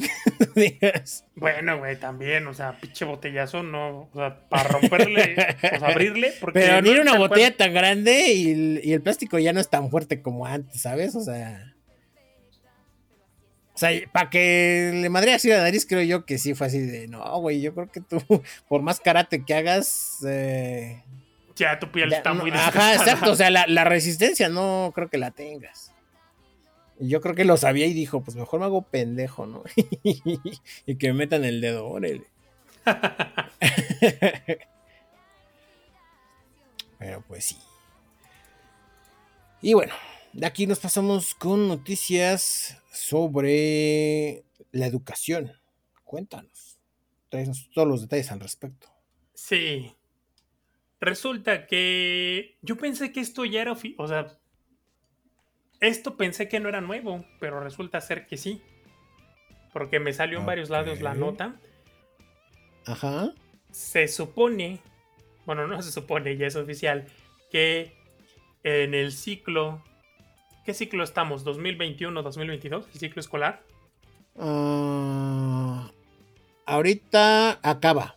Speaker 2: Bueno, güey, también, o sea, pinche botellazo, no, o sea, para romperle, pues abrirle.
Speaker 1: Porque Pero era una botella tan grande y el, plástico ya no es tan fuerte como antes, ¿sabes? O sea. O sea, para que le madre así la nariz, creo yo que sí fue así de, no, güey, yo creo que tú, por más karate que hagas, eh,
Speaker 2: ya tu piel está muy
Speaker 1: Ajá, exacto, o sea, la, la, resistencia no creo que la tengas. Yo creo que lo sabía y dijo, pues mejor me hago pendejo, ¿no? y que me metan el dedo, órale. Pero pues sí. Y bueno, de aquí nos pasamos con noticias sobre la educación. Cuéntanos. Traes todos los detalles al respecto.
Speaker 2: Sí. Resulta que yo pensé que esto ya era, o sea, esto pensé que no era nuevo, pero resulta ser que sí. Porque me salió en varios lados la nota.
Speaker 1: Ajá.
Speaker 2: Se supone, bueno, no se supone, ya es oficial, que en el ciclo, ¿qué ciclo estamos? ¿2021-2022? ¿El ciclo escolar?
Speaker 1: Ah, ahorita acaba.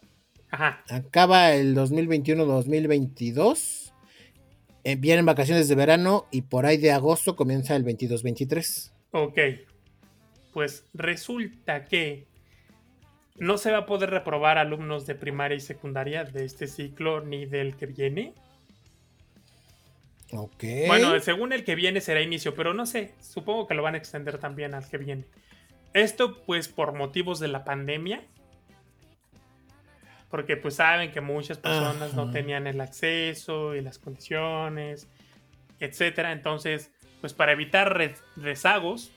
Speaker 2: Ajá.
Speaker 1: Acaba el 2021-2022 eh, vienen vacaciones de verano y por ahí de agosto comienza el 22-23.
Speaker 2: Ok. Pues resulta que no se va a poder reprobar alumnos de primaria y secundaria de este ciclo ni del que viene.
Speaker 1: Ok.
Speaker 2: Bueno, según el que viene será inicio, pero no sé. Supongo que lo van a extender también al que viene. Esto, pues, por motivos de la pandemia porque pues saben que muchas personas no tenían el acceso y las condiciones, etcétera. Entonces, pues para evitar rezagos,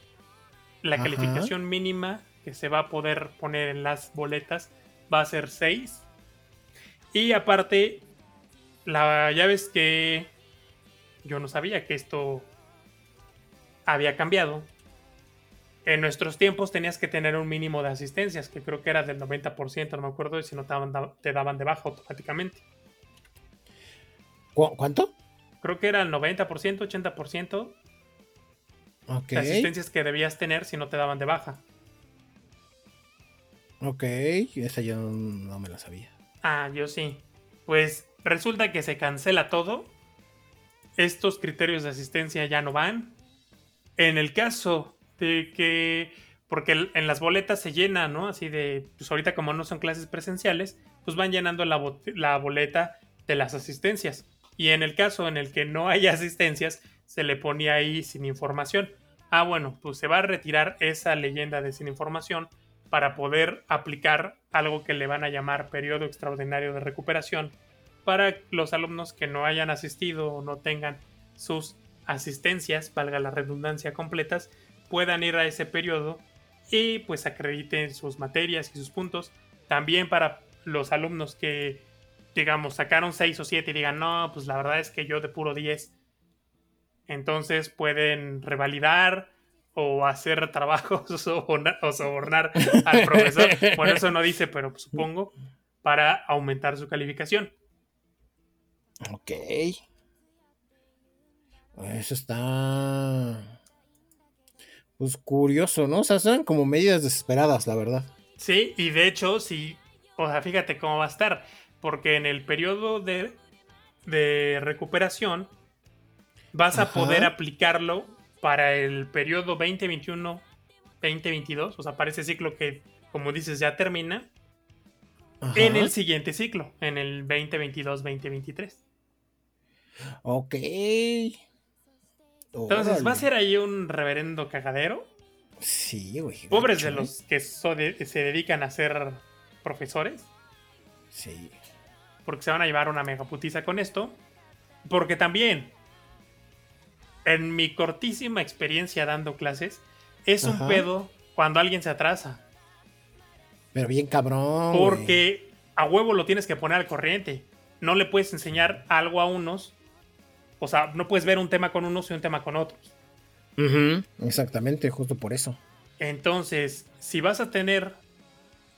Speaker 2: la calificación mínima que se va a poder poner en las boletas va a ser 6. Y aparte, la, ya ves que yo no sabía que esto había cambiado en nuestros tiempos tenías que tener un mínimo de asistencias, que creo que era del 90%, no me acuerdo, y si no te daban, te daban de baja automáticamente.
Speaker 1: ¿Cuánto?
Speaker 2: Creo que era el 90%, 80% de asistencias que debías tener si no te daban de baja.
Speaker 1: Ok, esa yo no me la sabía.
Speaker 2: Ah, yo sí. Pues resulta que se cancela todo. Estos criterios de asistencia ya no van. En el caso que, porque en las boletas se llena, ¿no? Así de, pues ahorita como no son clases presenciales, pues van llenando la, boleta de las asistencias. Y en el caso en el que no hay asistencias, se le ponía ahí sin información. Ah, bueno, pues se va a retirar esa leyenda de sin información para poder aplicar algo que le van a llamar periodo extraordinario de recuperación para los alumnos que no hayan asistido o no tengan sus asistencias, valga la redundancia, completas, puedan ir a ese periodo y pues acrediten sus materias y sus puntos. También para los alumnos que, digamos, sacaron 6 o 7 y digan, no, pues la verdad es que yo de puro 10. Entonces pueden revalidar o hacer trabajos o sobornar al profesor. Por eso no dice, pero supongo, para aumentar su calificación.
Speaker 1: Ok. Eso está. Pues curioso, ¿no? O sea, son como medidas desesperadas, la verdad.
Speaker 2: Sí, y de hecho, sí. O sea, fíjate cómo va a estar. Porque en el periodo de, de recuperación vas a poder aplicarlo para el periodo 2021-2022. O sea, para ese ciclo que, como dices, ya termina. En el siguiente ciclo, en el 2022-2023.
Speaker 1: Ok.
Speaker 2: Entonces, ¿va a ser ahí un reverendo cagadero?
Speaker 1: Sí, güey.
Speaker 2: Pobres de los que se dedican a ser profesores.
Speaker 1: Sí.
Speaker 2: Porque se van a llevar una megaputiza con esto. Porque también, en mi cortísima experiencia dando clases, es un pedo cuando alguien se atrasa.
Speaker 1: Pero bien cabrón.
Speaker 2: Porque a huevo lo tienes que poner al corriente. No le puedes enseñar algo a unos o sea, no puedes ver un tema con unos y un tema con otros.
Speaker 1: Exactamente, justo por eso.
Speaker 2: Entonces, si vas a tener,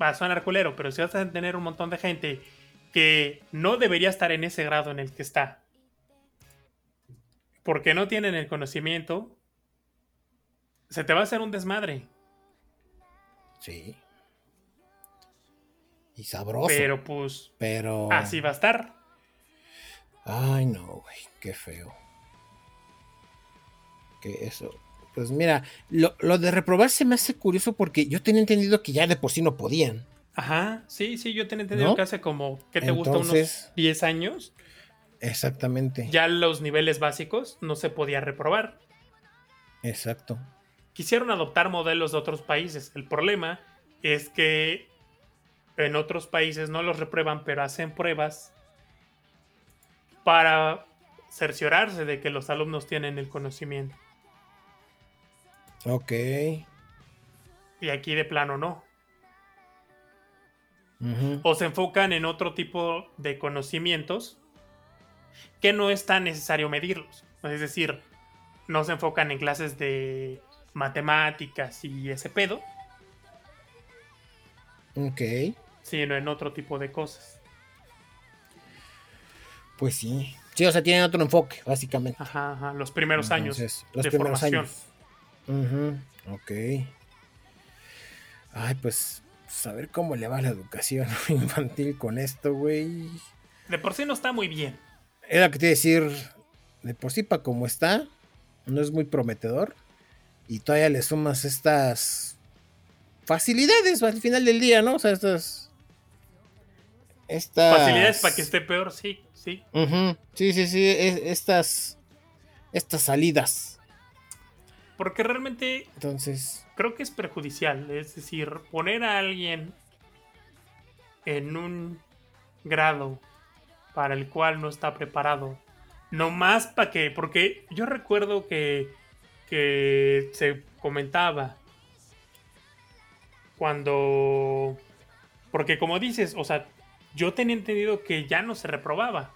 Speaker 2: va a sonar culero, pero si vas a tener un montón de gente que no debería estar en ese grado en el que está, porque no tienen el conocimiento, se te va a hacer un desmadre.
Speaker 1: Sí. Y sabroso.
Speaker 2: Pero pues.
Speaker 1: Pero.
Speaker 2: Así va a estar.
Speaker 1: Ay, no, güey, qué feo. Que eso. Pues mira, lo, de reprobar se me hace curioso porque yo tenía entendido que ya de por sí no podían.
Speaker 2: Ajá, sí, sí, yo tenía entendido que hace como, ¿qué te gusta? Unos 10 años.
Speaker 1: Exactamente.
Speaker 2: Ya los niveles básicos no se podía reprobar.
Speaker 1: Exacto.
Speaker 2: Quisieron adoptar modelos de otros países. El problema es que en otros países no los reprueban, pero hacen pruebas para cerciorarse de que los alumnos tienen el conocimiento.
Speaker 1: Ok.
Speaker 2: Y aquí de plano no. O se enfocan en otro tipo de conocimientos que no es tan necesario medirlos. Es decir, no se enfocan en clases de matemáticas y ese pedo.
Speaker 1: Ok.
Speaker 2: Sino en otro tipo de cosas.
Speaker 1: Pues sí. Sí, o sea, tienen otro enfoque, básicamente.
Speaker 2: Ajá, ajá. Los primeros años
Speaker 1: los primeros Años. Ok. Ay, pues, pues, a ver cómo le va la educación infantil con esto, güey.
Speaker 2: De por sí no está muy bien.
Speaker 1: Era que te iba a decir, de por sí para como está, no es muy prometedor. Y todavía le sumas estas facilidades al final del día, ¿no? O sea, estas...
Speaker 2: estas... Facilidades para que esté peor, sí. Sí.
Speaker 1: Sí, sí, sí. estas. Estas salidas.
Speaker 2: Porque realmente.
Speaker 1: Entonces.
Speaker 2: Creo que es perjudicial. Es decir, poner a alguien en un grado para el cual no está preparado. No más para que. Porque yo recuerdo que. Que se comentaba. Cuando. Porque como dices, o sea, yo tenía entendido que ya no se reprobaba.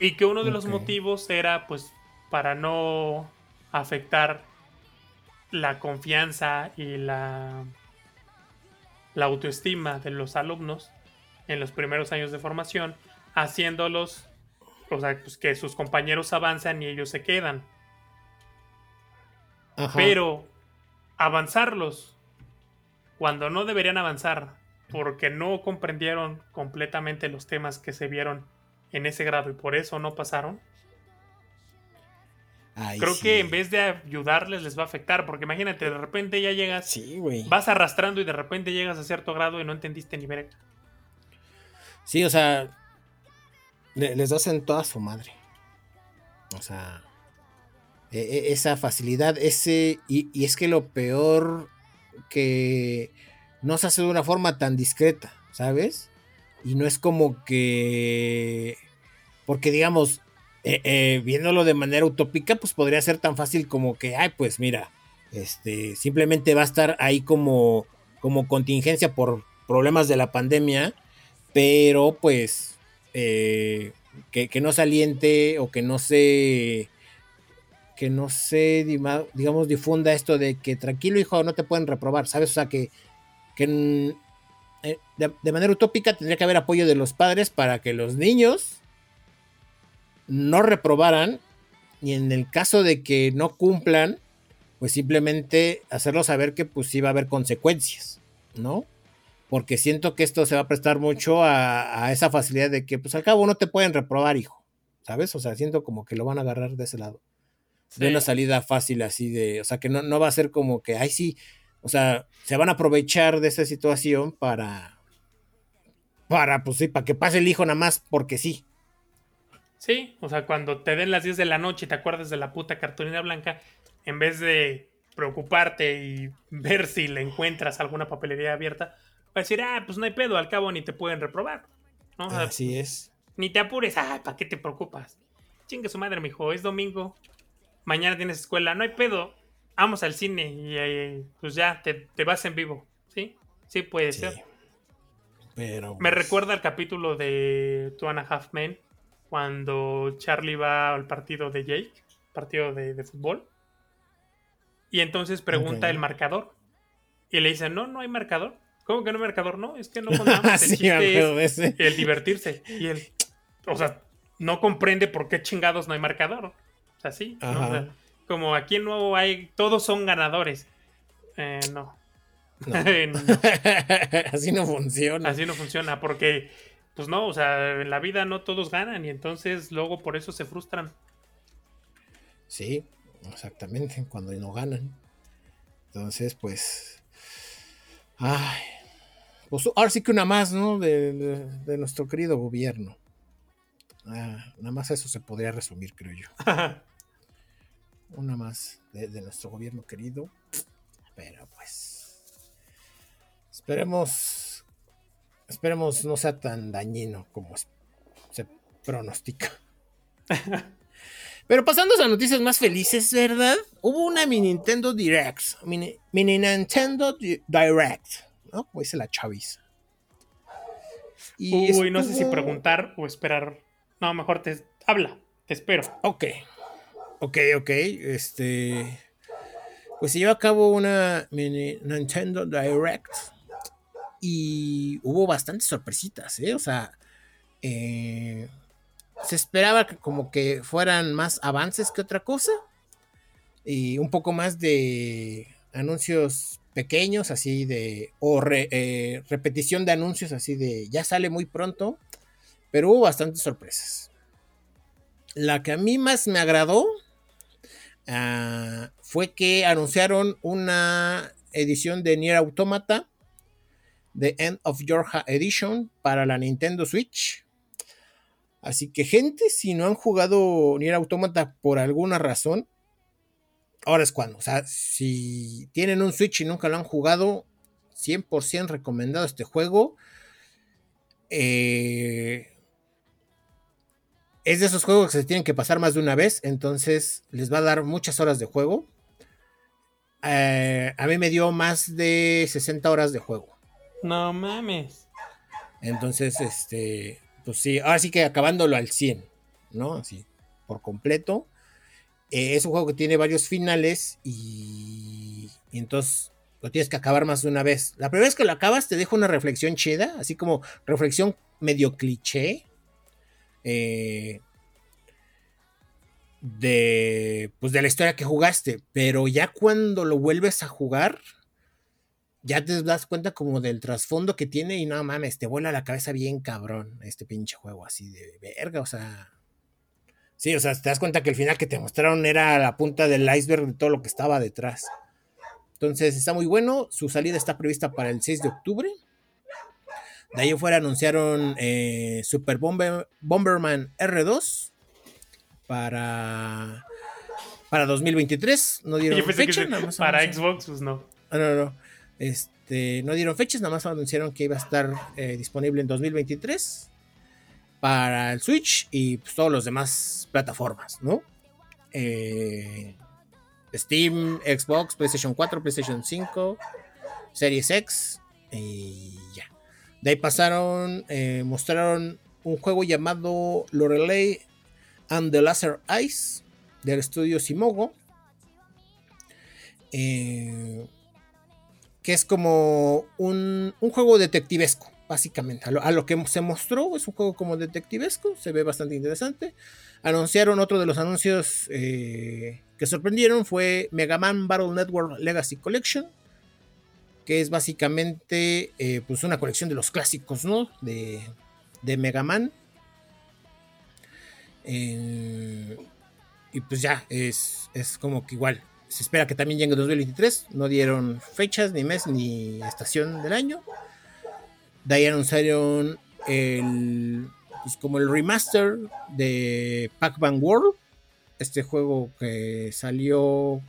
Speaker 2: Y que uno de los motivos era pues para no afectar la confianza y la, la autoestima de los alumnos en los primeros años de formación, haciéndolos, o sea, pues que sus compañeros avanzan y ellos se quedan. Pero avanzarlos cuando no deberían avanzar porque no comprendieron completamente los temas que se vieron en ese grado y por eso no pasaron. Creo que en vez de ayudarles les va a afectar, porque imagínate, de repente ya llegas,
Speaker 1: sí,
Speaker 2: vas arrastrando y de repente llegas a cierto grado y no entendiste ni ver.
Speaker 1: Sí, o sea, les das en toda su madre. O sea, e, e, esa facilidad, ese, y, y es que lo peor que no se hace de una forma tan discreta, ¿sabes? Y no es como que, porque digamos, eh, eh, viéndolo de manera utópica, pues podría ser tan fácil como que, ay, pues mira, este, simplemente va a estar ahí como, como contingencia por problemas de la pandemia, pero pues eh, que, no saliente o que no se que no se digamos difunda esto de que tranquilo hijo no te pueden reprobar sabes o sea que que eh, de, manera utópica tendría que haber apoyo de los padres para que los niños no reprobaran y en el caso de que no cumplan, pues simplemente hacerlo saber que pues sí va a haber consecuencias, ¿no? Porque siento que esto se va a prestar mucho a, esa facilidad de que pues al cabo no te pueden reprobar, hijo, ¿sabes? O sea, siento como que lo van a agarrar de ese lado. De una salida fácil así de, o sea, que no, no va a ser como que, ay sí, o sea, se van a aprovechar de esa situación para, para, pues sí, para que pase el hijo nada más porque sí.
Speaker 2: Sí, o sea, cuando te den las 10 de la noche y te acuerdas de la puta cartulina blanca, en vez de preocuparte y ver si le encuentras alguna papelería abierta, va a decir, ah, pues no hay pedo, al cabo ni te pueden reprobar.
Speaker 1: Así es.
Speaker 2: Ni te apures, ah, ¿para qué te preocupas? Chingue su madre, mijo, es domingo, mañana tienes escuela, no hay pedo, vamos al cine y eh, pues ya te, vas en vivo, ¿sí? Sí, puede ser.
Speaker 1: Pero.
Speaker 2: Me pues recuerda el capítulo de Two and a Half Men cuando Charlie va al partido de Jake, partido de, fútbol, y entonces pregunta el marcador. Y le dicen, no, no hay marcador. ¿Cómo que no hay marcador? No, es que no contamos. El chiste el divertirse. Y él, o sea, no comprende por qué chingados no hay marcador. O sea, sí. Como aquí no hay, todos son ganadores. Eh, no.
Speaker 1: Así no funciona.
Speaker 2: Así no funciona, porque pues no, o sea, en la vida no todos ganan y entonces luego por eso se frustran.
Speaker 1: Sí, exactamente, cuando no ganan. Entonces, pues... Ay, pues ahora sí que una más, ¿no? De, nuestro querido gobierno. Ah, nada más eso se podría resumir, creo yo. una más de, de nuestro gobierno querido. Pero pues... Esperemos Esperemos no sea tan dañino como se pronostica. Pero pasando a noticias más felices, ¿verdad? Hubo una mini Nintendo Direct. Mini, Nintendo Direct. ¿No? Como dice la chaviza.
Speaker 2: Uy, no sé si preguntar o esperar. No, mejor te habla. Te espero.
Speaker 1: Ok. Ok, ok. Este. Pues se lleva a cabo una Nintendo Direct y hubo bastantes sorpresitas, ¿eh? O sea, eh, se esperaba que como que fueran más avances que otra cosa. Y un poco más de anuncios pequeños, así de. O eh, repetición de anuncios, así de. Ya sale muy pronto. Pero hubo bastantes sorpresas. La que a mí más me agradó ah, fue que anunciaron una edición de Nier Automata The End of Georgia Edition para la Nintendo Switch. Así que, gente, si no han jugado Nier Automata por alguna razón, ahora es cuando. O sea, si tienen un Switch y nunca lo han jugado, 100% recomendado este juego. Eh, es de esos juegos que se tienen que pasar más de una vez, entonces les va a dar muchas horas de juego. Eh, a mí me dio más de 60 horas de juego.
Speaker 2: No mames.
Speaker 1: Entonces, este, pues sí, ahora sí que acabándolo al 100, ¿no? Así, por completo. Eh, es un juego que tiene varios finales y, y, entonces lo tienes que acabar más de una vez. La primera vez que lo acabas te deja una reflexión chida, así como reflexión medio cliché. Eh, de pues de la historia que jugaste, pero ya cuando lo vuelves a jugar, ya te das cuenta como del trasfondo que tiene y no mames, te vuela la cabeza bien cabrón este pinche juego así de verga, o sea. Sí, o sea, te das cuenta que el final que te mostraron era la punta del iceberg de todo lo que estaba detrás. Entonces está muy bueno, su salida está prevista para el 6 de octubre. De ahí fuera anunciaron eh, Super Bomberman R2 para, para 2023. No dieron fecha.
Speaker 2: para Xbox, pues no.
Speaker 1: No, no, no. Este, no dieron fechas, nada más anunciaron que iba a estar eh, disponible en 2023 para el Switch y pues, todas las demás plataformas, ¿no? Eh, Steam, Xbox, PlayStation 4, PlayStation 5, Series X y ya. De ahí pasaron, eh, mostraron un juego llamado Lorelei and the Laser Eyes del estudio Simogo. Eh, que es como un, juego detectivesco, básicamente, a lo, que se mostró, es un juego como detectivesco, se ve bastante interesante. Anunciaron otro de los anuncios eh, que sorprendieron, fue Mega Man Battle Network Legacy Collection, que es básicamente eh, pues una colección de los clásicos, ¿no? De, de Mega Man. Eh, y pues ya, es, es como que igual, se espera que también llegue en 2023, no dieron fechas, ni mes, ni estación del año. De ahí anunciaron el, pues como el remaster de Pac-Man World. Este juego que salió,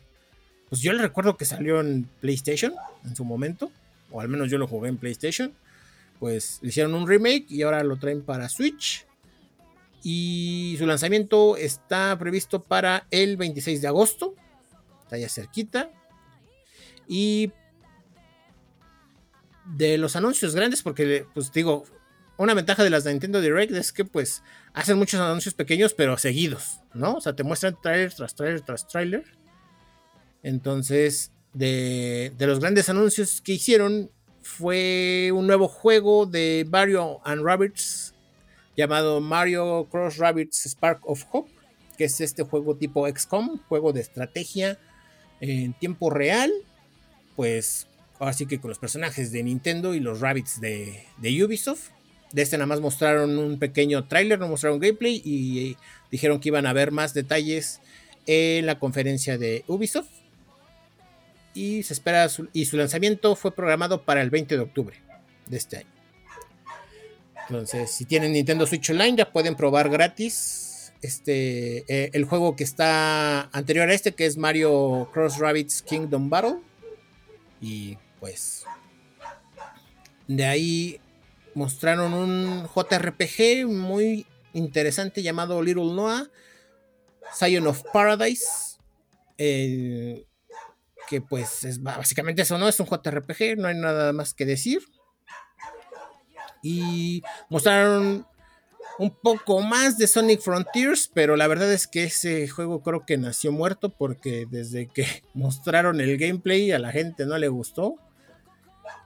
Speaker 1: pues yo le recuerdo que salió en PlayStation en su momento, o al menos yo lo jugué en PlayStation. Pues hicieron un remake y ahora lo traen para Switch. Y su lanzamiento está previsto para el 26 de agosto. Está ya cerquita. Y de los anuncios grandes, porque pues digo, una ventaja de las de Nintendo Direct es que pues hacen muchos anuncios pequeños pero seguidos, ¿no? O sea, te muestran trailer tras trailer tras trailer. Entonces, de, de los grandes anuncios que hicieron fue un nuevo juego de Mario and Rabbits llamado Mario Cross Rabbits Spark of Hope, que es este juego tipo XCOM, juego de estrategia en tiempo real, pues Así que con los personajes de Nintendo y los Rabbits de, Ubisoft. De este nada más mostraron un pequeño tráiler, no mostraron gameplay y dijeron que iban a ver más detalles en la conferencia de Ubisoft. Y se espera y su lanzamiento fue programado para el 20 de octubre de este año. Entonces, si tienen Nintendo Switch Online, ya pueden probar gratis este eh, el juego que está anterior a este, que es Mario Cross Rabbits Kingdom Battle. Y pues de ahí mostraron un JRPG muy interesante llamado Little Noah, Zion of Paradise, que pues es básicamente eso, ¿no? Es un JRPG, no hay nada más que decir. Y mostraron un poco más de Sonic Frontiers, pero la verdad es que ese juego creo que nació muerto porque desde que mostraron el gameplay a la gente no le gustó.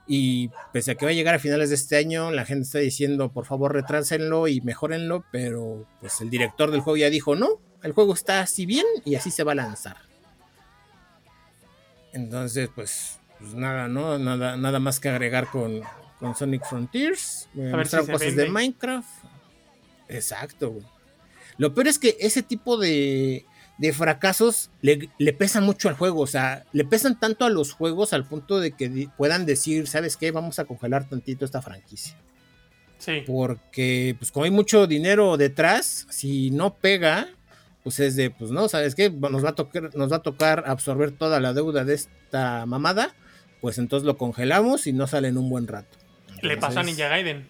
Speaker 1: Y pese a que va a llegar a finales de este año, la gente está diciendo por favor retrásenlo y mejorenlo, pero pues el director del juego ya dijo no, el juego está así bien y así se va a lanzar. Entonces, pues, pues nada, ¿no? Nada, nada más que agregar con, con Sonic Frontiers. Me mostraron cosas de Minecraft. Exacto, güey. Lo peor es que ese tipo de, de fracasos le, pesan mucho al juego. O sea, le pesan tanto a los juegos al punto de que puedan decir, ¿sabes qué? Vamos a congelar tantito esta franquicia. Sí. Porque, pues, como hay mucho dinero detrás, si no pega, pues es de, pues no, ¿sabes qué? Nos va a tocar, nos va a tocar absorber toda la deuda de esta mamada. Pues entonces lo congelamos y no sale en un buen rato.
Speaker 2: le pasó a Ninja Gaiden.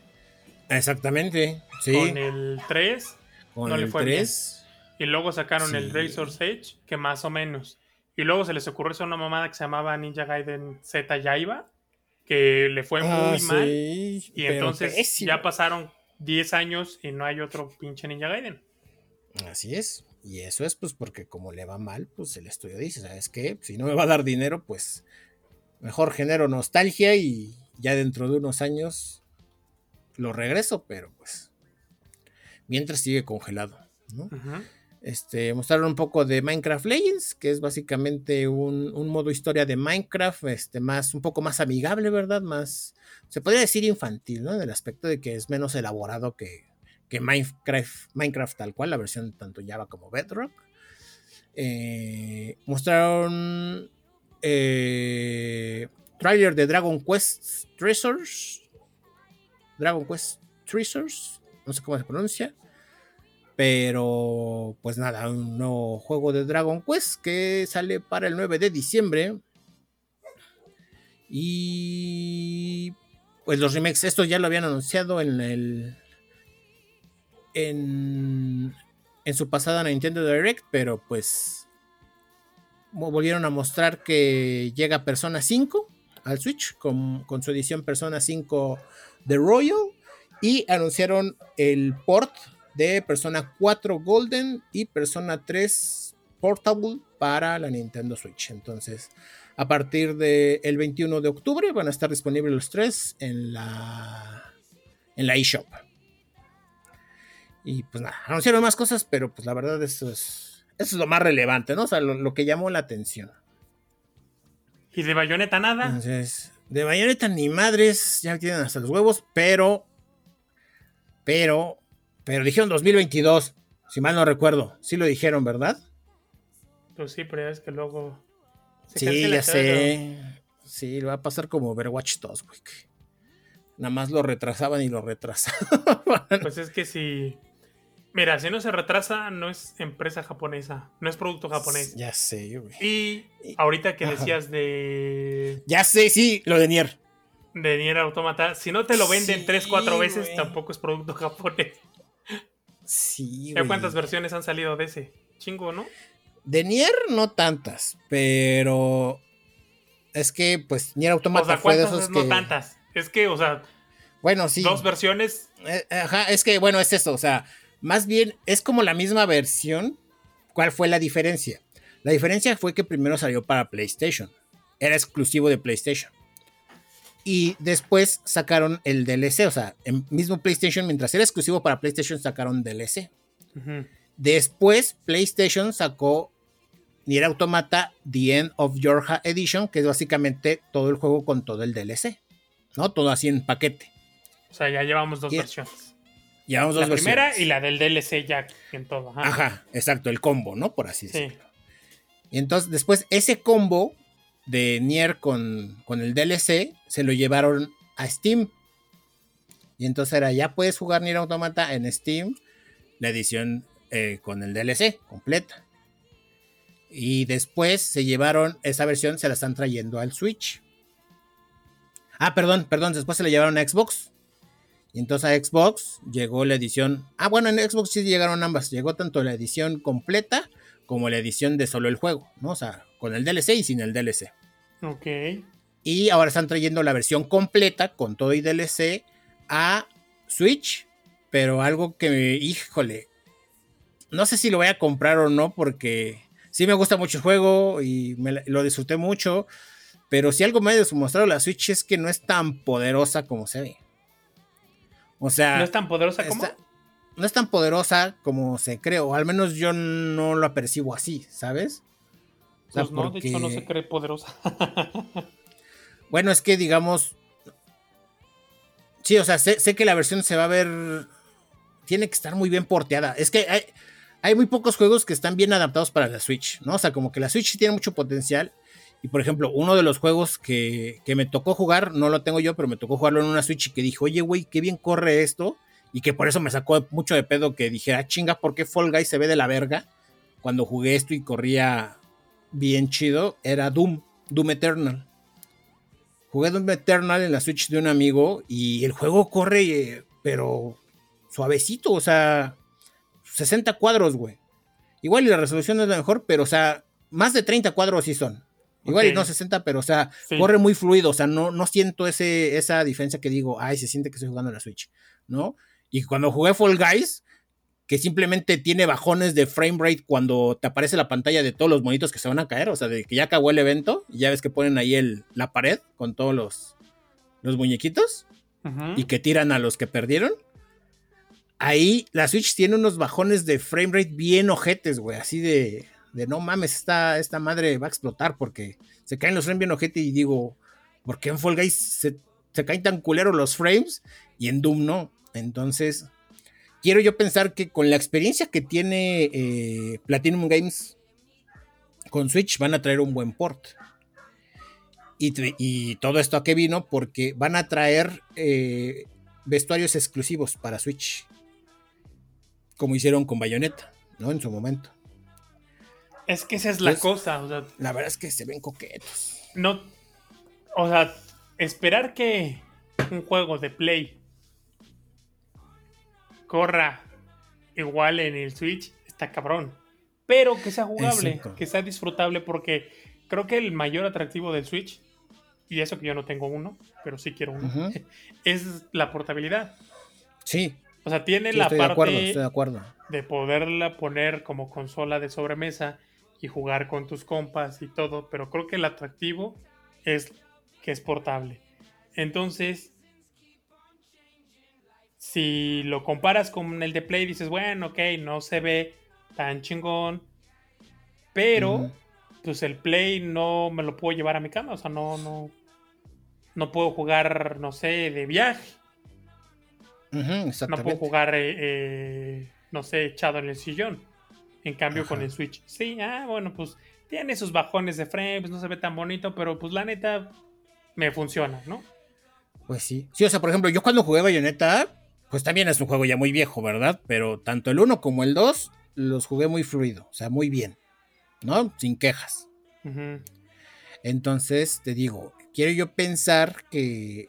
Speaker 1: Exactamente, sí.
Speaker 2: Con el 3. Con el 3. Y luego sacaron el Razor Sage, que más o menos. Y luego se les ocurrió hacer una mamada que se llamaba Ninja Gaiden Z Yaiba, que le fue ah, muy mal. y entonces ya pasaron 10 años y no hay otro pinche Ninja Gaiden.
Speaker 1: Así es. Y eso es pues porque como le va mal, pues el estudio dice, ¿sabes qué? Si no me va a dar dinero, pues mejor genero nostalgia y ya dentro de unos años lo regreso, pero pues mientras sigue congelado, ¿no? Este, mostraron un poco de Minecraft Legends, que es básicamente un, modo historia de Minecraft, este, más, un poco más amigable, ¿verdad? Más, se podría decir infantil, ¿no? En el aspecto de que es menos elaborado que, Minecraft, Minecraft tal cual, la versión tanto Java como Bedrock. Eh, mostraron eh, trailer de Dragon Quest Treasures. Dragon Quest Treasures, no sé cómo se pronuncia. Pero, pues nada, un nuevo juego de Dragon Quest que sale para el 9 de diciembre. Y pues los remakes, estos ya lo habían anunciado en el. En, su pasada Nintendo Direct, pero pues volvieron a mostrar que llega Persona 5 al Switch con, su edición Persona 5 de Royal y anunciaron el port de Persona 4 Golden y Persona 3 Portable para la Nintendo Switch. Entonces, a partir del 21 de octubre van a estar disponibles los tres en la en la eShop. Y pues nada, anunciaron más cosas, pero pues la verdad eso es, eso es lo más relevante, ¿no? O sea, lo, que llamó la atención.
Speaker 2: ¿Y de bayoneta nada?
Speaker 1: Entonces, de bayoneta ni madres, ya tienen hasta los huevos, pero, pero, pero dijeron 2022, si mal no recuerdo. Sí lo dijeron, ¿verdad?
Speaker 2: Pues sí, pero es que luego...
Speaker 1: sí, ya sé. Sí, lo va a pasar como Overwatch 2, güey. Nada más lo retrasaban y lo retrasaban.
Speaker 2: Pues es que si Mira, si no se retrasa, no es empresa japonesa, no es producto japonés.
Speaker 1: Ya sé, güey.
Speaker 2: Y ahorita que decías de.
Speaker 1: Ya sé, sí, lo de Nier.
Speaker 2: De Nier Automata, si no te lo venden 3, 4 veces, tampoco es producto japonés.
Speaker 1: Sí,
Speaker 2: güey. ¿Cuántas versiones han salido de ese? Chingo, ¿no?
Speaker 1: De Nier, no tantas, pero. Es que, pues, Nier Automata fue de esos
Speaker 2: no tantas. Es que, o sea.
Speaker 1: Bueno, sí.
Speaker 2: Dos versiones.
Speaker 1: Eh, ajá, es que, bueno, es eso, o sea más bien es como la misma versión. ¿Cuál fue la diferencia? La diferencia fue que primero salió para PlayStation. Era exclusivo de PlayStation. Y después sacaron el DLC. O sea, en mismo PlayStation, mientras era exclusivo para PlayStation, sacaron DLC. Después, PlayStation sacó Nier Automata The End of Yorha Edition, que es básicamente todo el juego con todo el DLC. ¿No? Todo así en paquete.
Speaker 2: O sea, ya llevamos dos versiones.
Speaker 1: Llevamos
Speaker 2: la primera y la del DLC ya en todo.
Speaker 1: Ajá. exacto, el combo, ¿no? Por así decirlo. Y entonces después ese combo de Nier con, con el DLC se lo llevaron a Steam. Y entonces era, ya puedes jugar Nier Automata en Steam, la edición eh, con el DLC completa. Y después se llevaron esa versión, se la están trayendo al Switch. Ah, perdón, perdón, después se la llevaron a Xbox. Y entonces a Xbox llegó la edición. Ah, bueno, en Xbox sí llegaron ambas. Llegó tanto la edición completa como la edición de solo el juego, ¿no? O sea, con el DLC y sin el DLC.
Speaker 2: Ok.
Speaker 1: Y ahora están trayendo la versión completa con todo y DLC a Switch. Pero algo que, híjole, no sé si lo voy a comprar o no porque sí me gusta mucho el juego y lo disfruté mucho. Pero si algo me ha demostrado la Switch es que no es tan poderosa como se ve. O sea.
Speaker 2: ¿No es tan poderosa como?
Speaker 1: no es tan poderosa como se cree, o al menos yo no lo percibo así, ¿sabes?
Speaker 2: O sea, pues no, de hecho no se cree poderosa.
Speaker 1: bueno, es que digamos. Sí, o sea, sé, que la versión se va a ver. Tiene que estar muy bien porteada. Es que hay, hay muy pocos juegos que están bien adaptados para la Switch, ¿no? O sea, como que la Switch tiene mucho potencial y por ejemplo, uno de los juegos que, me tocó jugar, no lo tengo yo, pero me tocó jugarlo en una Switch y que dije, oye, güey, qué bien corre esto. Y que por eso me sacó mucho de pedo que dijera, chinga, ¿por qué Fall Guys se ve de la verga? Cuando jugué esto y corría bien chido, era Doom, Doom Eternal. Jugué Doom Eternal en la Switch de un amigo y el juego corre, eh, pero suavecito, o sea, 60 cuadros, güey. Igual y la resolución no es la mejor, pero o sea, más de 30 cuadros sí son. Igual y no 60, pero o sea, corre muy fluido, o sea, no, no siento ese, esa diferencia que digo, ay, se siente que estoy jugando en la Switch, ¿no? Y cuando jugué Fall Guys, que simplemente tiene bajones de frame rate cuando te aparece la pantalla de todos los monitos que se van a caer, o sea, de que ya acabó el evento, y ya ves que ponen ahí el, la pared con todos los, los muñequitos y que tiran a los que perdieron. Ahí la Switch tiene unos bajones de frame rate bien ojetes, güey, así de, de no mames, esta, esta madre va a explotar porque se caen los frames bien ojete y digo, ¿por qué en Fall Guys se, caen tan culeros los frames y en Doom no? Entonces, quiero yo pensar que con la experiencia que tiene eh, Platinum Games con Switch van a traer un buen port. Y, todo esto a qué vino porque van a traer eh, vestuarios exclusivos para Switch. Como hicieron con Bayonetta, ¿no? En su momento.
Speaker 2: Es que esa es la cosa.
Speaker 1: la verdad es que se ven coquetos.
Speaker 2: No. O sea, esperar que un juego de Play corra igual en el Switch está cabrón. Pero que sea jugable, que sea disfrutable, porque creo que el mayor atractivo del Switch, y eso que yo no tengo uno, pero sí quiero uno, es la portabilidad.
Speaker 1: Sí.
Speaker 2: O sea, tiene la parte
Speaker 1: de, acuerdo.
Speaker 2: de poderla poner como consola de sobremesa y jugar con tus compas y todo, pero creo que el atractivo es que es portable. Entonces, si lo comparas con el de Play, dices, bueno, ok, no se ve tan chingón. Pero, pues el Play no me lo puedo llevar a mi cama. O sea, no, no. No puedo jugar, no sé, de viaje. no puedo jugar, eh, eh, no sé, echado en el sillón. En cambio, con el Switch. Sí, ah, bueno, pues tiene sus bajones de frames, no se ve tan bonito, pero pues la neta me funciona, ¿no?
Speaker 1: Pues sí. Sí, o sea, por ejemplo, yo cuando jugué Bayonetta, pues también es un juego ya muy viejo, ¿verdad? Pero tanto el 1 como el 2 los jugué muy fluido, o sea, muy bien, ¿no? Sin quejas. Entonces, te digo, quiero yo pensar que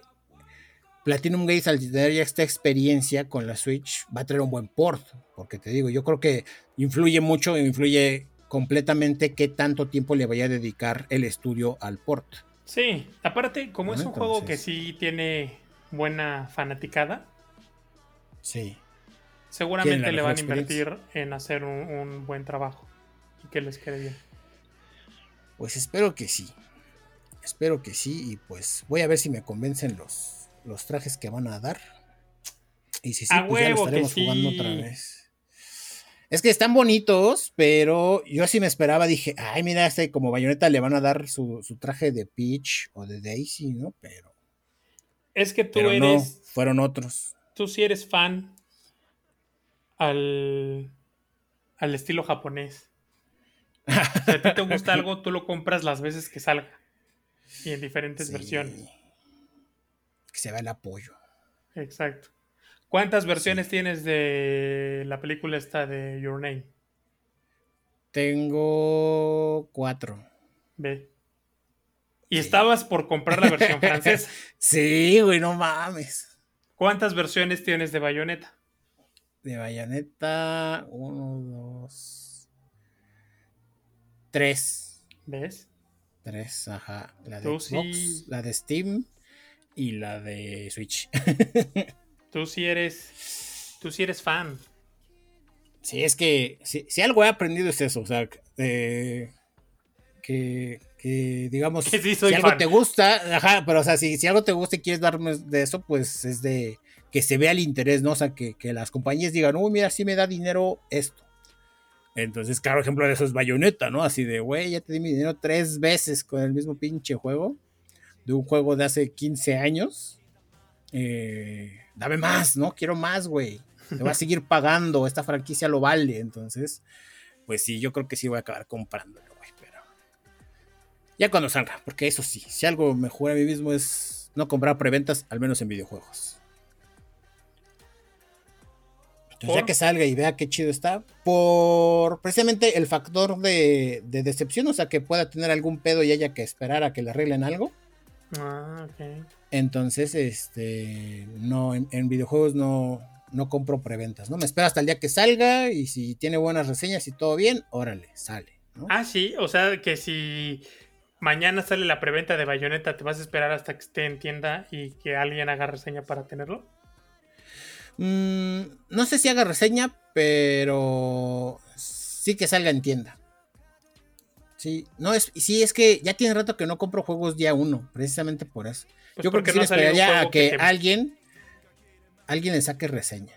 Speaker 1: Platinum Games al tener ya esta experiencia con la Switch va a traer un buen port, porque te digo, yo creo que influye mucho, influye completamente qué tanto tiempo le vaya a dedicar el estudio al port.
Speaker 2: Sí, aparte, como es un juego que sí tiene buena fanaticada.
Speaker 1: Sí.
Speaker 2: Seguramente le van a invertir en hacer un, buen trabajo y que les quede bien.
Speaker 1: Pues espero que sí. Espero que sí. Y pues voy a ver si me convencen los, los trajes que van a dar. Y si sí, pues ya lo estaremos jugando otra vez. Es que están bonitos, pero yo así me esperaba, dije, ay, mira, este como bayoneta le van a dar su, traje de Peach o de Daisy, ¿no? Pero.
Speaker 2: Es que tú eres.
Speaker 1: fueron otros.
Speaker 2: Tú sí eres fan al, al estilo japonés. si a ti te gusta algo, tú lo compras las veces que salga. Y en diferentes versiones.
Speaker 1: Que se vea el apoyo.
Speaker 2: Exacto. ¿Cuántas versiones tienes de la película esta de Your Name?
Speaker 1: Tengo cuatro.
Speaker 2: Ve. ¿Y estabas por comprar la versión francesa?
Speaker 1: sí, güey, no mames.
Speaker 2: ¿Cuántas versiones tienes de Bayonetta?
Speaker 1: De Bayonetta, uno, dos, tres.
Speaker 2: ¿Ves?
Speaker 1: Tres, ajá. La de Xbox, la de Steam y la de Switch.
Speaker 2: Tú sí eres. Tú sí eres fan.
Speaker 1: Sí, es que si, algo he aprendido es eso, o sea, que, que, digamos, si algo te gusta, ajá, pero o sea, si, si, algo te gusta y quieres darme de eso, pues es de que se vea el interés, ¿no? O sea, que, las compañías digan, uy, mira, sí me da dinero esto. Entonces, claro ejemplo de eso es Bayonetta, ¿no? Así de, güey, ya te di mi dinero tres veces con el mismo pinche juego, de un juego de hace 15 años. Eh, dame más, ¿no? Quiero más, güey. Te va a seguir pagando, esta franquicia lo vale. Entonces, pues sí, yo creo que sí voy a acabar comprándolo, güey. Pero ya cuando salga, porque eso sí, si algo me a mí mismo es no comprar preventas, al menos en videojuegos. Entonces, ya que salga y vea qué chido está, por precisamente el factor de, de, decepción, o sea, que pueda tener algún pedo y haya que esperar a que le arreglen algo.
Speaker 2: Ah, ok.
Speaker 1: Entonces, este, no, en, videojuegos no, no compro preventas, ¿no? Me espero hasta el día que salga y si tiene buenas reseñas y todo bien, órale, sale.
Speaker 2: Ah, sí, o sea que si mañana sale la preventa de Bayonetta, ¿te vas a esperar hasta que esté en tienda y que alguien haga reseña para tenerlo?
Speaker 1: Mm, no sé si haga reseña, pero sí que salga en tienda. Sí, no es, sí, es que ya tiene rato que no compro juegos día uno, precisamente por eso. Pues Yo creo que sí esperaría a que, alguien, alguien le saque reseña.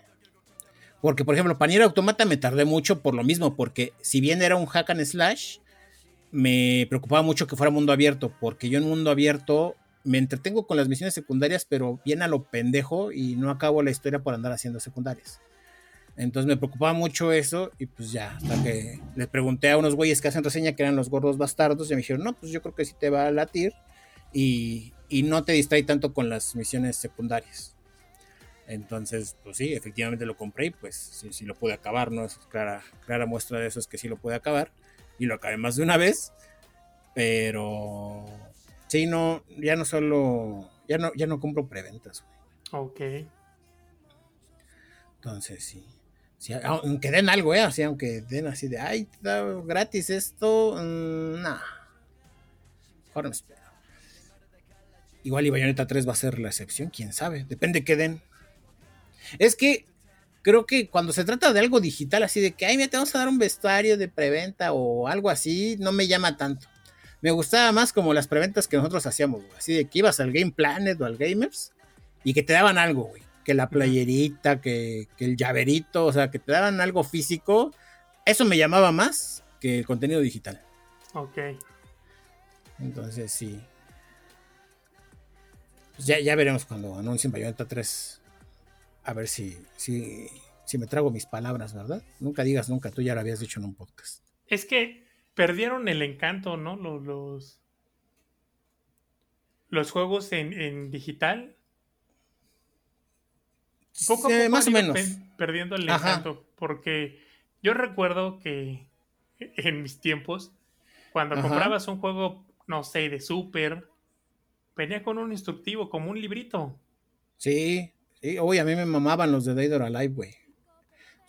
Speaker 1: Porque, por ejemplo, Panier Automata me tardé mucho por lo mismo, porque si bien era un hack and slash, me preocupaba mucho que fuera mundo abierto, porque yo en mundo abierto me entretengo con las misiones secundarias, pero bien a lo pendejo y no acabo la historia por andar haciendo secundarias. Entonces me preocupaba mucho eso y pues ya, hasta que les pregunté a unos güeyes que hacen reseña que eran los gordos bastardos y me dijeron, no, pues yo creo que sí te va a latir y, y no te distrae tanto con las misiones secundarias. Entonces, pues sí, efectivamente lo compré y pues sí, sí lo pude acabar, ¿no? Es clara, clara muestra de eso es que sí lo pude acabar y lo acabé más de una vez, pero sí, no, ya no solo, ya no, ya no compro preventas.
Speaker 2: Ok.
Speaker 1: Entonces, sí. Sí. Aunque den algo, ¿eh? Así, aunque den así de, ay, da gratis esto, mmm, nah. Ahora me espero. Igual y Bayonetta 3 va a ser la excepción, quién sabe. Depende que den. Es que creo que cuando se trata de algo digital, así de que, ay, mira, te vamos a dar un vestuario de preventa o algo así, no me llama tanto. Me gustaba más como las preventas que nosotros hacíamos, Así de que ibas al Game Planet o al Gamers y que te daban algo, güey. Que la playerita, que, que el llaverito, o sea, que te daban algo físico, eso me llamaba más que el contenido digital.
Speaker 2: Ok.
Speaker 1: Entonces sí. Pues ya, ya veremos cuando anuncien Bayonetta 3. A ver si, si, si me trago mis palabras, ¿verdad? Nunca digas nunca, tú ya lo habías dicho en un podcast.
Speaker 2: Es que perdieron el encanto, ¿no? Los, los, los juegos en, en digital. Poco a
Speaker 1: Sí,
Speaker 2: poco
Speaker 1: más o menos.
Speaker 2: pe- perdiendo el
Speaker 1: Ajá.
Speaker 2: encanto. Porque yo recuerdo que en mis tiempos, cuando
Speaker 1: Ajá.
Speaker 2: comprabas un juego, no sé, de Super, venía con un instructivo, como un librito.
Speaker 1: Sí, sí, oye, a mí me mamaban los de Dead or Alive, güey.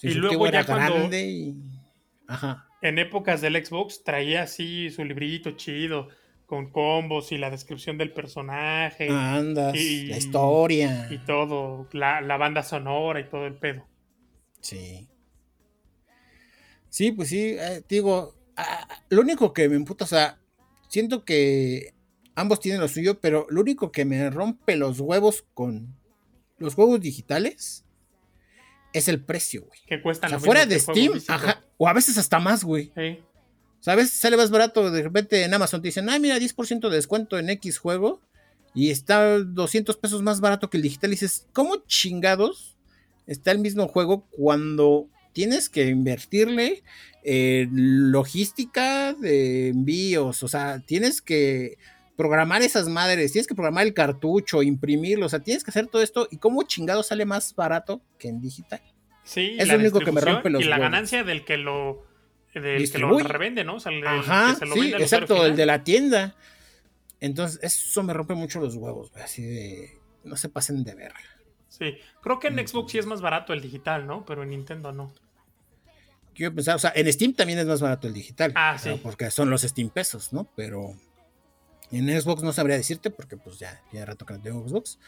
Speaker 2: Y luego
Speaker 1: era
Speaker 2: ya cuando-
Speaker 1: grande y. Ajá.
Speaker 2: En épocas del Xbox traía así su librito chido, con combos y la descripción del personaje
Speaker 1: Andas,
Speaker 2: y-
Speaker 1: la historia.
Speaker 2: y todo, la, la banda sonora y todo el pedo.
Speaker 1: Sí. Sí, pues sí, eh, digo, ah, lo único que me emputa, o sea, siento que ambos tienen lo suyo, pero lo único que me rompe los huevos con los juegos digitales es el precio, güey.
Speaker 2: Que
Speaker 1: O
Speaker 2: cuestan
Speaker 1: sea,
Speaker 2: lo
Speaker 1: fuera de Steam, ajá, o a veces hasta más, güey.
Speaker 2: Sí.
Speaker 1: ¿Sabes? Sale más barato, de repente en Amazon te dicen, ah, mira, 10% de descuento en X juego y está 200 pesos más barato que el digital. Y dices, ¿cómo chingados está el mismo juego cuando tienes que invertirle en logística de envíos? O sea, tienes que programar esas madres, tienes que programar el cartucho, imprimirlo, o sea, tienes que hacer todo esto. ¿Y cómo chingados sale más barato que en digital?
Speaker 2: Sí,
Speaker 1: Es lo único que me rompe los
Speaker 2: Y la
Speaker 1: huevos.
Speaker 2: ganancia del que lo, del que lo revende, ¿no? O sea, el,
Speaker 1: Ajá,
Speaker 2: que se lo
Speaker 1: sí,
Speaker 2: vende
Speaker 1: exacto, el de la tienda. Entonces, eso me rompe mucho los huevos, así de. No se pasen de verga.
Speaker 2: Sí, creo que en Xbox sí es más barato el digital, ¿no? Pero en Nintendo no.
Speaker 1: Quiero pensar, o sea, en Steam también es más barato el digital.
Speaker 2: Ah, sí.
Speaker 1: Porque son los Steam pesos, ¿no? Pero en Xbox no sabría decirte, porque pues ya tiene rato que no tengo Xbox.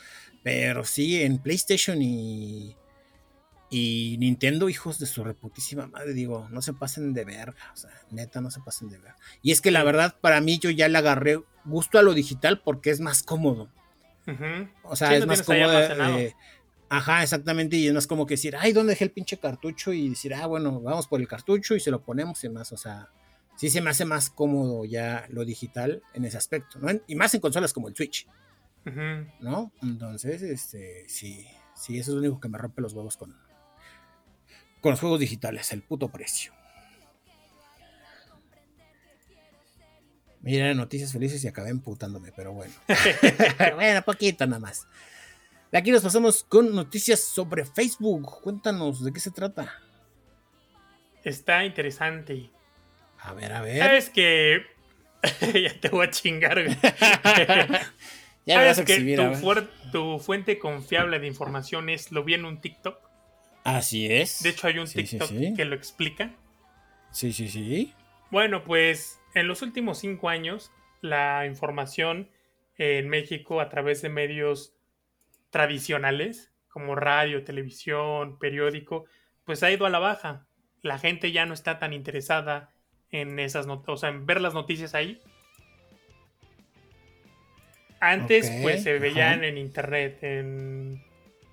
Speaker 1: Pero sí, en PlayStation y. Y Nintendo, hijos de su reputísima madre, digo, no se pasen de verga, o sea, neta, no se pasen de verga. Y es que la verdad, para mí, yo ya le agarré gusto a lo digital porque es más cómodo.
Speaker 2: Ujú.
Speaker 1: O sea,
Speaker 2: Sí,
Speaker 1: es
Speaker 2: no
Speaker 1: más cómodo. eh, ajá, exactamente. Y es más como que decir, ay, ¿dónde dejé el pinche cartucho? Y decir, ah, bueno, vamos por el cartucho y se lo ponemos y más. O sea, sí se me hace más cómodo ya lo digital en ese aspecto, ¿no? Y más en consolas como el Switch,
Speaker 2: Ujú.
Speaker 1: ¿no? Entonces, este, sí, sí, eso es lo único que me rompe los huevos con, con los juegos digitales, el puto precio. Mira, noticias felices y acabé emputándome, pero bueno. bueno, poquito nada más. De aquí nos pasamos con noticias sobre Facebook. Cuéntanos de qué se trata.
Speaker 2: Está interesante.
Speaker 1: A ver, a ver.
Speaker 2: ¿Sabes que ya te voy a chingar, güey.
Speaker 1: Ya me vas
Speaker 2: ¿Sabes
Speaker 1: a
Speaker 2: que tu,
Speaker 1: a ver.
Speaker 2: fuer- tu fuente confiable de información es lo vi en un TikTok?
Speaker 1: Así es.
Speaker 2: De hecho, hay un
Speaker 1: Sí,
Speaker 2: TikTok
Speaker 1: sí.
Speaker 2: que lo explica.
Speaker 1: Sí, sí, sí.
Speaker 2: Bueno, pues en los últimos cinco años, la información en México a través de medios tradicionales, como radio, televisión, periódico, pues ha ido a la baja. La gente ya no está tan interesada en esas noticias, o sea, en ver las noticias ahí. Antes, pues se veían en internet, en,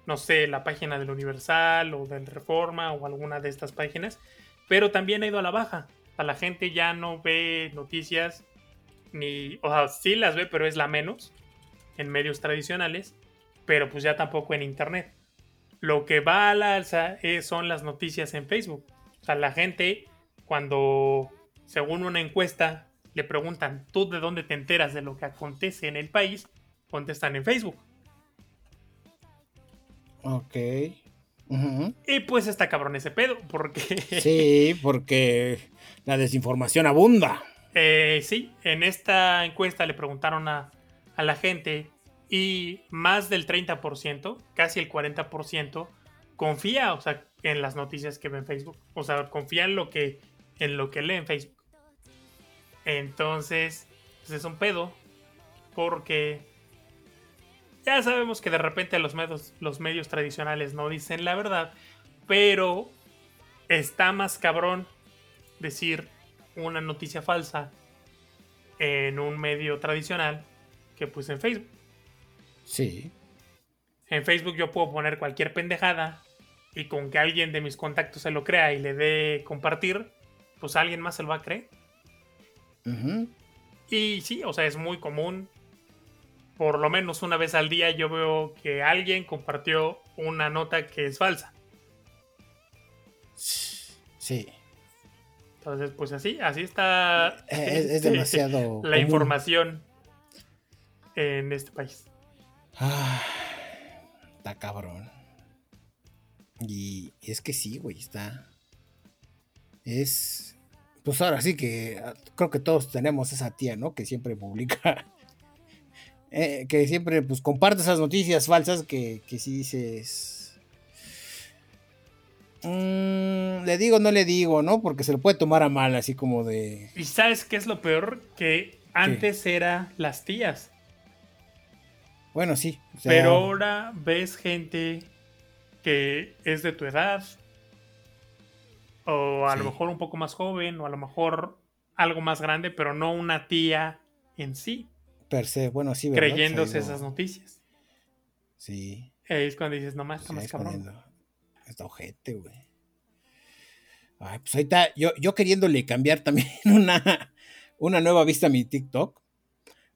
Speaker 2: no sé, la página del Universal o del Reforma o alguna de estas páginas, pero también ha ido a la baja. O sea, la gente ya no ve noticias, ni, o sea, sí las ve, pero es la menos en medios tradicionales, pero pues ya tampoco en internet. Lo que va a la alza es- son las noticias en Facebook. O sea, la gente, cuando, según una encuesta, le preguntan, ¿tú de dónde te enteras de lo que acontece en el país? Contestan en Facebook.
Speaker 1: Ok.
Speaker 2: Y pues está cabrón ese pedo, porque
Speaker 1: Sí, porque la desinformación abunda.
Speaker 2: Eh, sí, en esta encuesta le preguntaron a, a la gente y más del 30%, casi el 40%, confía, o sea, en las noticias que ve en Facebook. O sea, confía en lo que, en lo que lee en Facebook. Entonces, pues es un pedo, porque ya sabemos que de repente los medios, los medios tradicionales no dicen la verdad, pero está más cabrón decir una noticia falsa en un medio tradicional que pues en Facebook.
Speaker 1: Sí.
Speaker 2: En Facebook yo puedo poner cualquier pendejada y con que alguien de mis contactos se lo crea y le dé compartir, pues alguien más se lo va a creer. Y sí, o sea, es muy común. Por lo menos una vez al día yo veo que alguien compartió una nota que es falsa.
Speaker 1: Sí.
Speaker 2: Entonces, pues así, así está.
Speaker 1: Es, este, demasiado.
Speaker 2: La información en este país.
Speaker 1: Ah, está cabrón. Y, es que sí, güey, está. Es. Pues ahora sí que ah, creo que todos tenemos esa tía, ¿no? Que siempre publica. Eh, que siempre pues comparte esas noticias falsas que, que si dices. Mm, le digo, no le digo, ¿no? Porque se lo puede tomar a mal, así como de.
Speaker 2: ¿Y sabes qué es lo peor? Que antes era las tías.
Speaker 1: Bueno, sí.
Speaker 2: Pero ahora ves gente que es de tu edad, o a lo mejor un poco más joven, o a lo mejor algo más grande, pero no una tía en sí.
Speaker 1: Per se, bueno, sí,
Speaker 2: Creyéndose esas noticias.
Speaker 1: Sí.
Speaker 2: Es cuando dices, nomás está más cabrón.
Speaker 1: Está ojete, güey. Ay, pues ahorita yo, yo queriéndole cambiar también una, una nueva vista a mi TikTok.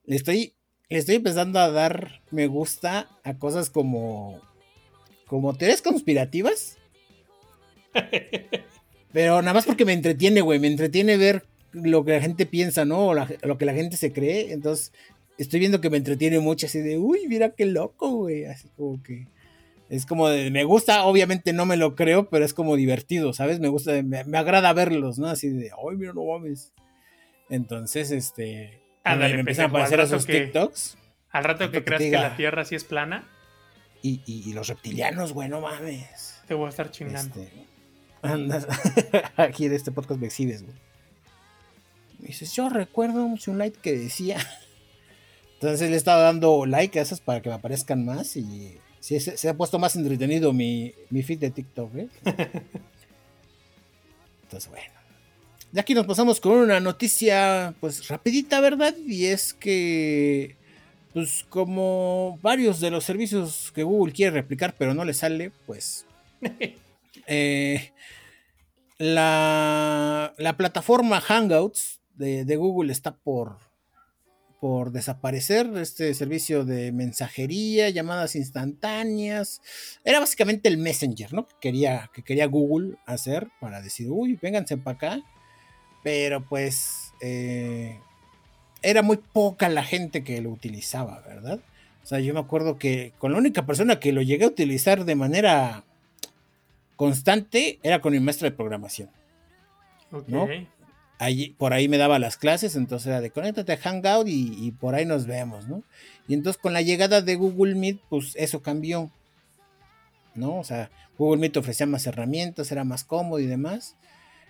Speaker 1: Le estoy, le estoy empezando a dar me gusta a cosas como como teorías conspirativas. Pero nada más porque me entretiene, güey. Me entretiene ver lo que la gente piensa, ¿no? O lo que la gente se cree. Entonces, estoy viendo que me entretiene mucho, así de, uy, mira qué loco, güey. Así como que. Es como de, me gusta, obviamente no me lo creo, pero es como divertido, ¿sabes? Me gusta, me, me agrada verlos, ¿no? Así de, ay, mira, no mames. Entonces, este. me empiezan a aparecer esos TikToks.
Speaker 2: Al rato que creas que la Tierra sí es plana,
Speaker 1: y, los reptilianos, güey, no mames.
Speaker 2: Te voy a estar chingando.
Speaker 1: Este, aquí de este podcast me exhibes, güey. Me dices, yo recuerdo un like que decía. Entonces le he estado dando like a esas para que me aparezcan más y sí, se, ha puesto más entretenido mi, mi feed de TikTok, ¿eh? Entonces, bueno. Ya aquí nos pasamos con una noticia, pues rapidita, ¿verdad? Y es que pues como varios de los servicios que Google quiere replicar pero no le sale, pues eh, la, plataforma Hangouts de, Google está por, por desaparecer, este servicio de mensajería, llamadas instantáneas, era básicamente el Messenger, ¿no? Que quería, que quería Google hacer para decir, uy, vénganse para acá, pero pues... Eh, era muy poca la gente que lo utilizaba, ¿verdad? O sea, yo me acuerdo que con la única persona que lo llegué a utilizar de manera constante era con mi maestra de programación. ¿no? Allí, por ahí me daba las clases, entonces era de conéctate a Hangout y, y, por ahí nos vemos, ¿no? Y entonces con la llegada de Google Meet, pues eso cambió, ¿no? O sea, Google Meet ofrecía más herramientas, era más cómodo y demás.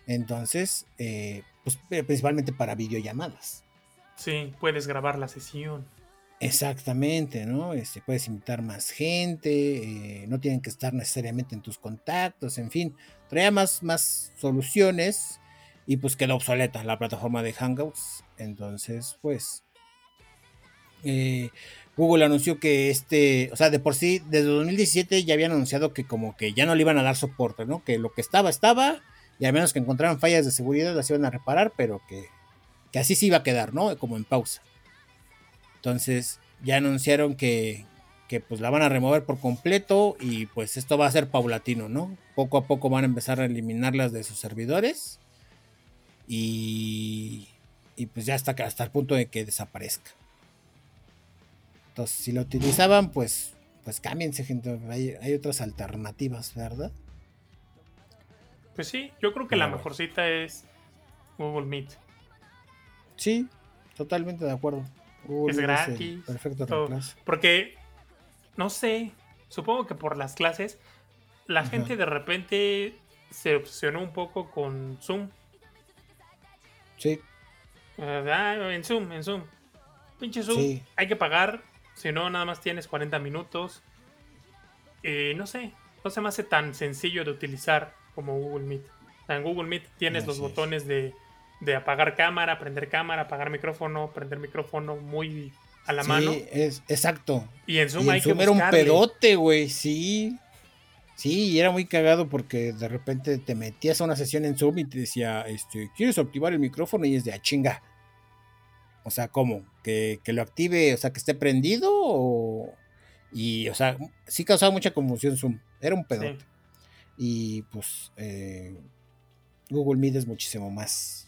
Speaker 1: Entonces, eh, pues principalmente para videollamadas.
Speaker 2: Sí, puedes grabar la sesión.
Speaker 1: Exactamente, ¿no? Este, puedes invitar más gente, eh, no tienen que estar necesariamente en tus contactos, en fin, traía más, más soluciones y pues quedó obsoleta la plataforma de Hangouts. Entonces, pues, eh, Google anunció que este, o sea, de por sí, desde 2017 ya habían anunciado que como que ya no le iban a dar soporte, ¿no? Que lo que estaba, estaba, y al menos que encontraran fallas de seguridad las iban a reparar, pero que que así se iba a quedar, ¿no? Como en pausa. Entonces ya anunciaron que, que pues la van a remover por completo y pues esto va a ser paulatino, ¿no? Poco a poco van a empezar a eliminarlas de sus servidores y, y pues ya hasta, hasta el punto de que desaparezca. Entonces, si lo utilizaban, pues, pues cámbiense, gente. Hay, hay otras alternativas, ¿verdad?
Speaker 2: Pues sí, yo creo que la mejor cita es Google Meet.
Speaker 1: Sí, totalmente de acuerdo.
Speaker 2: es gratis.
Speaker 1: perfecto
Speaker 2: Porque, no sé, supongo que por las clases, la gente de repente se obsesionó un poco con Zoom.
Speaker 1: Sí.
Speaker 2: Ah, en Zoom, en Zoom. Pinche Zoom, hay que pagar, si no, nada más tienes 40 minutos. Eh, no sé, no se me hace tan sencillo de utilizar como Google Meet. En Google Meet tienes los botones de de apagar cámara, prender cámara, apagar micrófono, prender micrófono, muy a la mano.
Speaker 1: es exacto.
Speaker 2: Y en Zoom, hay
Speaker 1: Zoom
Speaker 2: que
Speaker 1: era un pedote, güey, sí. Sí, y era muy cagado porque de repente te metías a una sesión en Zoom y te decía, este, ¿quieres activar el micrófono? Y es de a chinga. O sea, ¿cómo? ¿Que, que lo active, o sea, que esté prendido o... Y, o sea, sí causaba mucha confusión Zoom. Era un pedote.
Speaker 2: Sí.
Speaker 1: Y pues eh, Google Meet es muchísimo más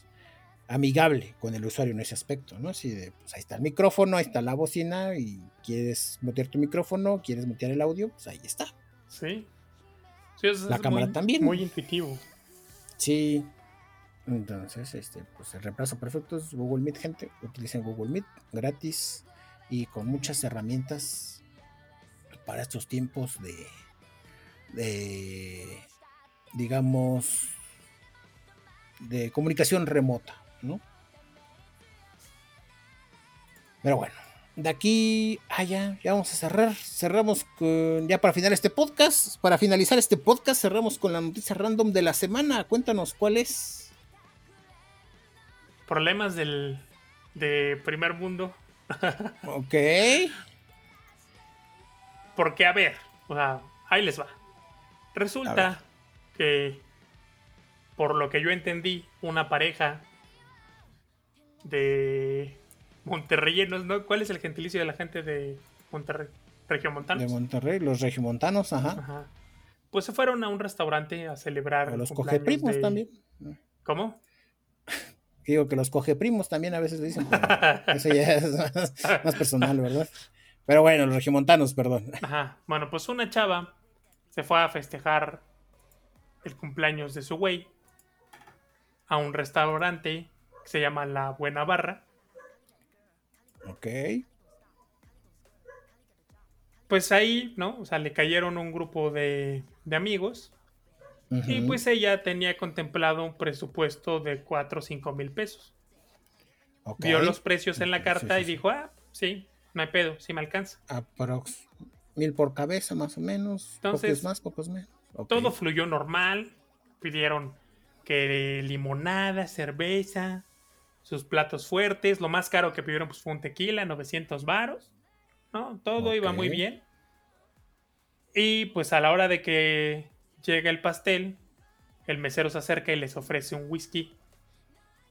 Speaker 1: amigable con el usuario en ese aspecto, ¿no? Así de, pues ahí está el micrófono, ahí está la bocina y quieres mutear tu micrófono, quieres mutear el audio, pues ahí está.
Speaker 2: Sí. Es-
Speaker 1: La
Speaker 2: es
Speaker 1: cámara
Speaker 2: muy-
Speaker 1: también.
Speaker 2: Muy intuitivo.
Speaker 1: Sí. Entonces, este, pues el reemplazo perfecto es Google Meet, gente. Utilicen Google Meet gratis y con muchas herramientas para estos tiempos de, de digamos, de comunicación remota, ¿no? Pero bueno, de aquí, ah, ya, ya vamos a cerrar. Cerramos con, ya para finalizar este podcast. Para finalizar este podcast, cerramos con la noticia random de la semana. Cuéntanos cuál es.
Speaker 2: Problemas del de primer mundo.
Speaker 1: Ok.
Speaker 2: Porque, a ver, o sea, ahí les va. Resulta que, por lo que yo entendí, una pareja de monterreyenos, ¿no? ¿Cuál es el gentilicio de la gente de Monterrey? Regiomontanos.
Speaker 1: De Monterrey, los regiomontanos, ajá.
Speaker 2: Ajá. Pues se fueron a un restaurante a celebrar.
Speaker 1: Los cogeprimos
Speaker 2: de-
Speaker 1: también.
Speaker 2: ¿Cómo?
Speaker 1: Digo que los cogeprimos también a veces le dicen. pero Eso ya es más, más personal, ¿verdad? Pero bueno, los regiomontanos, perdón.
Speaker 2: Ajá. Bueno, pues una chava se fue a festejar el cumpleaños de su güey a un restaurante que se llama La Buena Barra.
Speaker 1: Ok.
Speaker 2: Pues ahí, ¿no? O sea, le cayeron un grupo de, de amigos y pues ella tenía contemplado un presupuesto de 4 o 5 mil pesos.
Speaker 1: Ok.
Speaker 2: Vio los precios en la carta
Speaker 1: sí,
Speaker 2: y dijo, ah, sí, no hay pedo, sí me alcanza.
Speaker 1: Aprox. Mil por cabeza, más o menos.
Speaker 2: Entonces,
Speaker 1: pocos más, pocos menos.
Speaker 2: Todo fluyó normal. Pidieron que limonada, cerveza, sus platos fuertes. Lo más caro que pidieron pues, fue un tequila, 900 varos. ¿no? Todo iba muy bien. Y pues a la hora de que llega el pastel, el mesero se acerca y les ofrece un whisky.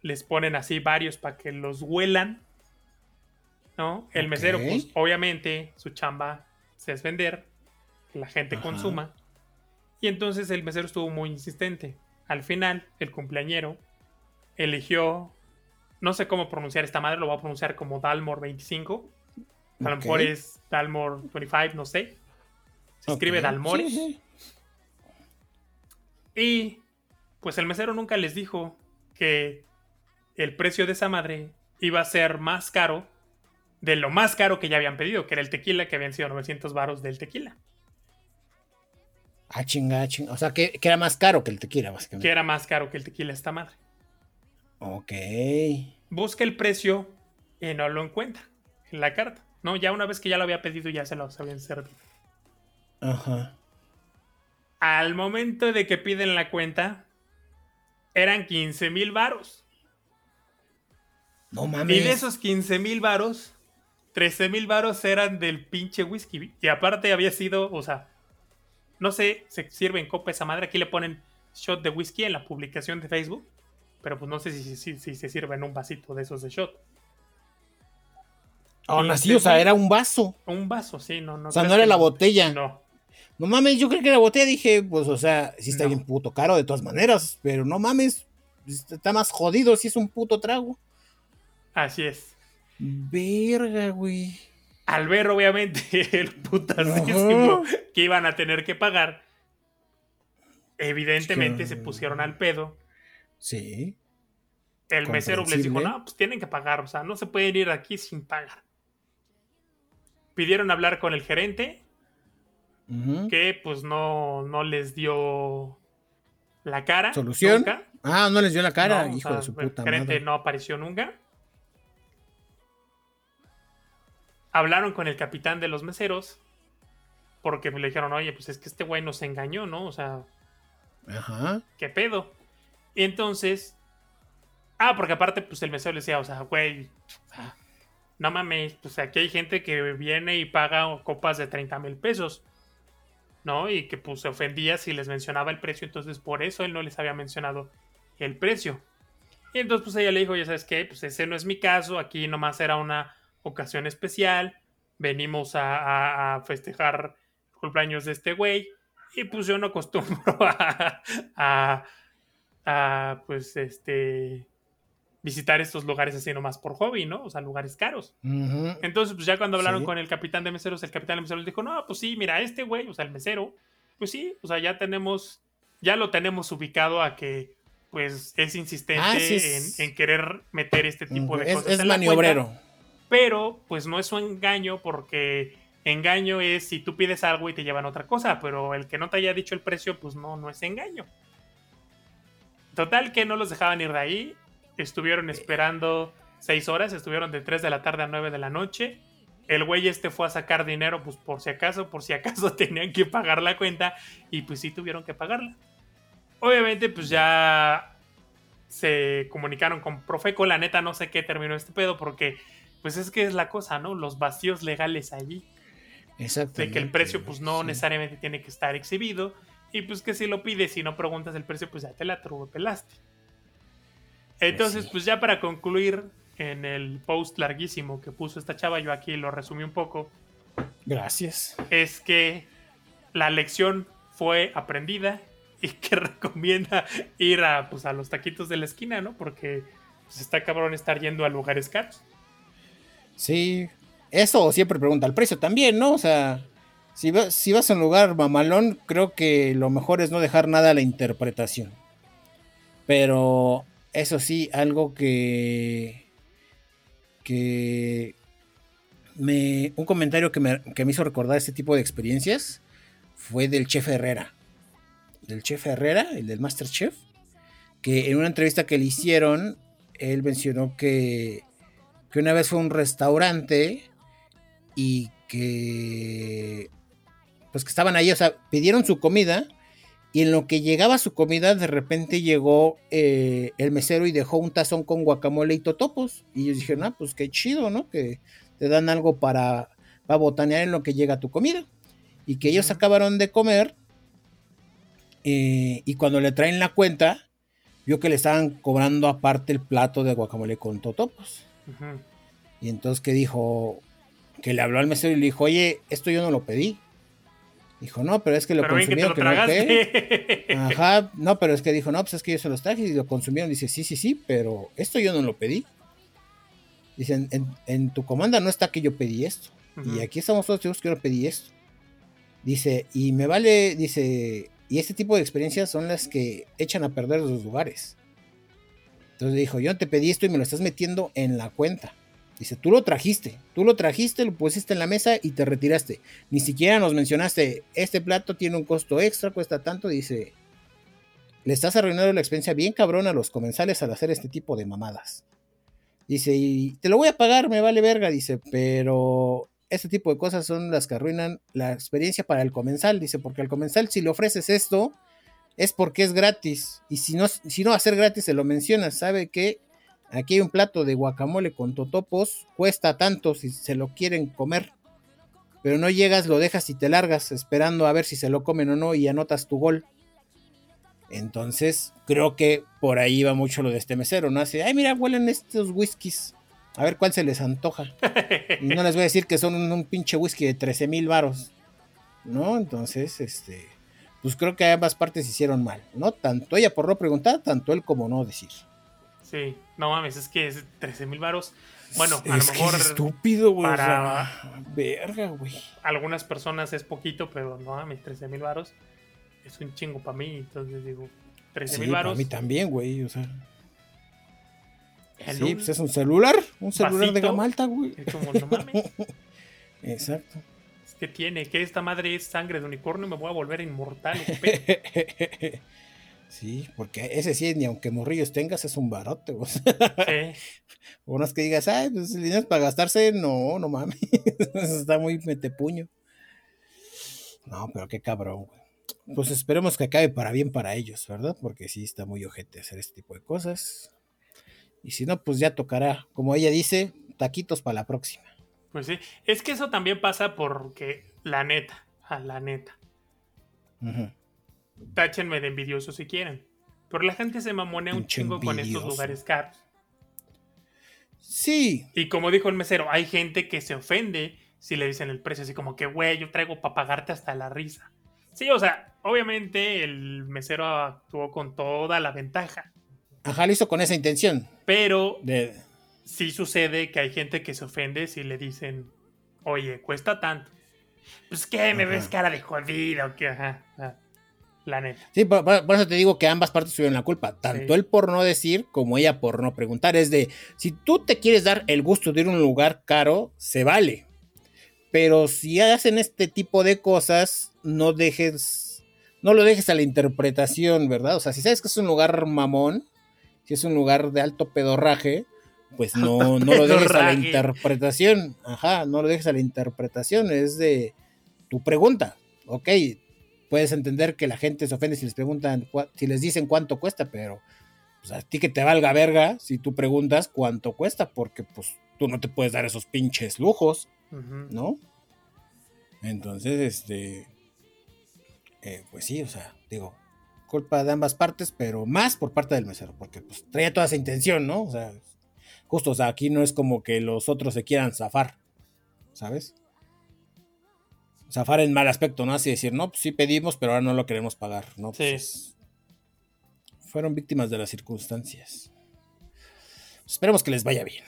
Speaker 2: Les ponen así varios para que los huelan. ¿No? El mesero, pues obviamente, su chamba es vender, que la gente
Speaker 1: Ajá.
Speaker 2: consuma. Y entonces el mesero estuvo muy insistente. Al final, el cumpleañero eligió, no sé cómo pronunciar esta madre, lo voy a pronunciar como Dalmor 25. A lo mejor es Dalmor 25, no sé. Se escribe. Dalmores.
Speaker 1: Sí, sí.
Speaker 2: Y pues el mesero nunca les dijo que el precio de esa madre iba a ser más caro de lo más caro que ya habían pedido, que era el tequila, que habían sido 900 varos del tequila.
Speaker 1: Ah, chinga, chinga. O sea, que, que era más caro que el tequila,
Speaker 2: Que
Speaker 1: básicamente.
Speaker 2: era más caro que el tequila esta madre.
Speaker 1: Ok.
Speaker 2: Busca el precio y no lo encuentra en la carta. No, ya una vez que ya lo había pedido ya se los habían servido.
Speaker 1: Ajá.
Speaker 2: Al momento de que piden la cuenta, eran 15 mil varos.
Speaker 1: No mames.
Speaker 2: Y de esos 15 mil varos, 13 mil varos eran del pinche whisky. Y aparte había sido, o sea, no sé, se sirve en copa esa madre. Aquí le ponen shot de whisky en la publicación de Facebook. Pero pues no sé si, si- si- se sirve en un vasito de esos de shot.
Speaker 1: Aún así,
Speaker 2: este
Speaker 1: o sea, era un vaso.
Speaker 2: Un vaso, sí, no, no.
Speaker 1: O sea, no era
Speaker 2: que
Speaker 1: la botella.
Speaker 2: No.
Speaker 1: No mames, yo creo que la botella dije, pues, o sea, sí está
Speaker 2: No.
Speaker 1: bien puto caro de todas maneras, pero no mames, está más jodido si es un puto trago.
Speaker 2: Así es.
Speaker 1: Verga, güey.
Speaker 2: Al ver, obviamente, el putasísimo que iban a tener que pagar, evidentemente se pusieron al pedo.
Speaker 1: Sí.
Speaker 2: El mesero les dijo, no, pues tienen que pagar, o sea, no se pueden ir aquí sin pagar. Pidieron hablar con el gerente, que pues no, no les dio la cara.
Speaker 1: ¿Solución?
Speaker 2: nunca.
Speaker 1: Ah, no les dio la cara,
Speaker 2: No, o
Speaker 1: hijo
Speaker 2: sea,
Speaker 1: de su
Speaker 2: el
Speaker 1: puta
Speaker 2: gerente
Speaker 1: madre.
Speaker 2: no apareció nunca. Hablaron con el capitán de los meseros, porque le dijeron, oye, pues es que este güey nos engañó, ¿no? O sea,
Speaker 1: Ajá.
Speaker 2: ¿qué pedo? Entonces. Ah, porque aparte, pues el mesero le decía, o sea, güey, no mames, pues aquí hay gente que viene y paga copas de 30 mil pesos. ¿No? Y que pues se ofendía si les mencionaba el precio, entonces por eso él no les había mencionado el precio. Y entonces pues ella le dijo, ya sabes qué, pues ese no es mi caso, aquí nomás era una ocasión especial, venimos a, festejar el cumpleaños de este güey, y pues yo no acostumbro a, pues este visitar estos lugares así nomás por hobby, ¿no? O sea, lugares caros. Entonces, pues ya cuando hablaron con el capitán de meseros, el capitán de meseros dijo, no, pues sí, mira, este güey, o sea, el mesero, pues sí, o sea, ya tenemos, ya lo tenemos ubicado a que, pues, es insistente ah, En, querer meter este tipo de cosas.
Speaker 1: Es maniobrero.
Speaker 2: pero, pues no es su engaño porque engaño es si tú pides algo y te llevan otra cosa, pero el que no te haya dicho el precio, pues no, no es engaño. Total que no los dejaban ir de ahí estuvieron esperando seis horas, estuvieron de 3 de la tarde a 9 de la noche. El güey este fue a sacar dinero, pues por si acaso, por si acaso tenían que pagar la cuenta y pues sí tuvieron que pagarla. Obviamente pues ya se comunicaron con Profeco, la neta no sé qué terminó este pedo porque pues es que es la cosa, ¿no? Los vacíos legales allí.
Speaker 1: Exacto.
Speaker 2: De que el precio pues no necesariamente tiene que estar exhibido y pues que si lo pides y no preguntas el precio pues ya te la pelaste. Entonces, pues ya para concluir en el post larguísimo que puso esta chava, yo aquí lo resumí un poco.
Speaker 1: Gracias.
Speaker 2: Es que la lección fue aprendida y que recomienda ir a, pues, a los taquitos de la esquina, ¿no? Porque pues, está cabrón estar yendo a lugares caros.
Speaker 1: Sí, eso siempre pregunta el precio también, ¿no? O sea, si, si vas a un lugar mamalón, creo que lo mejor es no dejar nada a la interpretación. Pero eso sí, algo que. que. Me, un comentario que me, hizo recordar este tipo de experiencias fue del chef Herrera. Del chef Herrera, el del Masterchef. Que en una entrevista que le hicieron, él mencionó que, que una vez fue a un restaurante y que. Pues que estaban ahí, o sea, pidieron su comida y en lo que llegaba su comida, de repente llegó eh, el mesero y dejó un tazón con guacamole y totopos. Y ellos dijeron, ah, pues qué chido, ¿no? Que te dan algo para, para botanear en lo que llega tu comida. Y que ellos acabaron de comer. Eh, y cuando le traen la cuenta, vio que le estaban cobrando aparte el plato de guacamole con totopos. Y entonces que dijo, que le habló al mesero y le dijo, oye, esto yo no lo pedí. Dijo, no, pero es que lo consumieron. Que, no Ajá, no, pero es que dijo, no, pues es que yo se los traje y lo consumieron. Dice, sí, sí, sí, pero esto yo no lo pedí. Dicen, en, tu comanda no está que yo pedí esto. Y aquí estamos todos seguros que yo pedí esto. Dice, y me vale, dice, y este tipo de experiencias son las que echan a perder los lugares. Entonces dijo, yo te pedí esto y me lo estás metiendo en la cuenta. Dice, tú lo trajiste, tú lo trajiste, lo pusiste en la mesa y te retiraste. Ni siquiera nos mencionaste, este plato tiene un costo extra, cuesta tanto. Dice, le estás arruinando la experiencia bien cabrón a los comensales al hacer este tipo de mamadas. Dice, y te lo voy a pagar, me vale verga. Dice, pero este tipo de cosas son las que arruinan la experiencia para el comensal. Dice, porque al comensal si le ofreces esto, es porque es gratis. Y si no, si no ser gratis, se lo mencionas. Sabe que Aquí hay un plato de guacamole con totopos, cuesta tanto si se lo quieren comer. Pero no llegas, lo dejas y te largas esperando a ver si se lo comen o no y anotas tu gol. Entonces, creo que por ahí va mucho lo de este mesero, ¿no? Hace, ay, mira, huelen estos whiskies. A ver cuál se les antoja. Y no les voy a decir que son un, pinche whisky de 13 mil varos. ¿No? Entonces, este. Pues creo que ambas partes hicieron mal, ¿no? Tanto ella por no preguntar, tanto él como no decir.
Speaker 2: Sí, no mames, es que es 13 mil varos. Bueno, a lo mejor.
Speaker 1: es estúpido, güey. Para. verga, güey.
Speaker 2: Algunas personas es poquito, pero no mames, 13 mil varos es un chingo para mí. Entonces digo, 13 mil varos.
Speaker 1: Para mí también, güey, o sea. Sí, pues es un celular, un celular de gama alta, güey. Como, no mames. Exacto.
Speaker 2: Es que tiene, que esta madre es sangre de unicornio y me voy a volver inmortal.
Speaker 1: Sí, porque ese sí, ni aunque morrillos tengas, es un barote. O sea, sí. Unas que digas, ay, pues el dinero es para gastarse, no, no mames. Está muy metepuño. No, pero qué cabrón, güey. Pues esperemos que acabe para bien para ellos, ¿verdad? Porque sí está muy ojete hacer este tipo de cosas. Y si no, pues ya tocará, como ella dice, taquitos para la próxima.
Speaker 2: Pues sí, es que eso también pasa porque la neta, a la neta. Táchenme de envidioso si quieren. Pero la gente se mamonea un chingo con estos lugares caros.
Speaker 1: Sí.
Speaker 2: Y como dijo el mesero, hay gente que se ofende si le dicen el precio, así como que, güey, yo traigo para pagarte hasta la risa. Sí, o sea, obviamente el mesero actuó con toda la ventaja.
Speaker 1: Ajá, lo hizo con esa intención.
Speaker 2: Pero de... sí sucede que hay gente que se ofende si le dicen, oye, cuesta tanto. Pues que me ves cara de jodido, que ajá. La neta.
Speaker 1: Sí, por, eso te digo que ambas partes tuvieron la culpa. Tanto él por no decir como ella por no preguntar. Es de, si tú te quieres dar el gusto de ir a un lugar caro, se vale. Pero si hacen este tipo de cosas, no dejes, no lo dejes a la interpretación, ¿verdad? O sea, si sabes que es un lugar mamón, si es un lugar de alto pedorraje, pues no, no lo dejes a la interpretación. Ajá, no lo dejes a la interpretación. Es de tu pregunta. Ok, puedes entender que la gente se ofende si les preguntan, si les dicen cuánto cuesta, pero pues, a ti que te valga verga si tú preguntas cuánto cuesta, porque pues tú no te puedes dar esos pinches lujos, ¿no? Entonces, este, eh, pues sí, o sea, digo, culpa de ambas partes, pero más por parte del mesero, porque pues traía toda esa intención, ¿no? O sea, justo, o sea, aquí no es como que los otros se quieran zafar, ¿sabes? Zafar en mal aspecto, ¿no? Así decir, no, pues sí pedimos, pero ahora no lo queremos pagar, ¿no? Pues, fueron víctimas de las circunstancias. Esperemos que les vaya bien.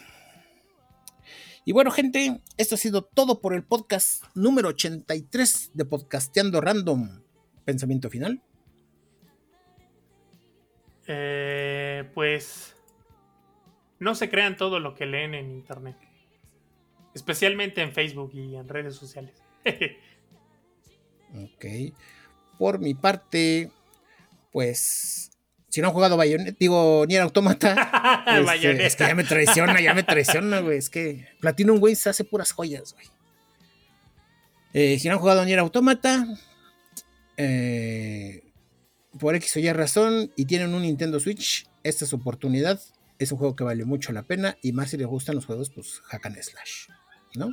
Speaker 1: Y bueno, gente, esto ha sido todo por el podcast número 83 de Podcasteando Random. ¿Pensamiento final?
Speaker 2: Eh, pues no se crean todo lo que leen en internet. Especialmente en Facebook y en redes sociales.
Speaker 1: Ok. Por mi parte, pues. Si no han jugado Bayonetta, digo, Nier Automata. Este, es que ya me traiciona, ya me traiciona, güey. Es que Platinum güey, se hace puras joyas, güey. Eh, si no han jugado Nier Automata, eh, por X o Y razón, y tienen un Nintendo Switch, esta es su oportunidad. Es un juego que vale mucho la pena, y más si les gustan los juegos, pues hack and slash, ¿no?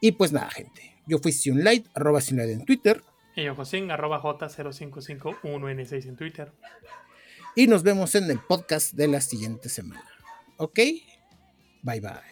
Speaker 1: Y pues nada, gente. Yo fui Sionlight, arroba Sionlight en Twitter.
Speaker 2: Y yo Josín, arroba J0551N6 en Twitter.
Speaker 1: Y nos vemos en el podcast de la siguiente semana. ¿Ok? Bye bye.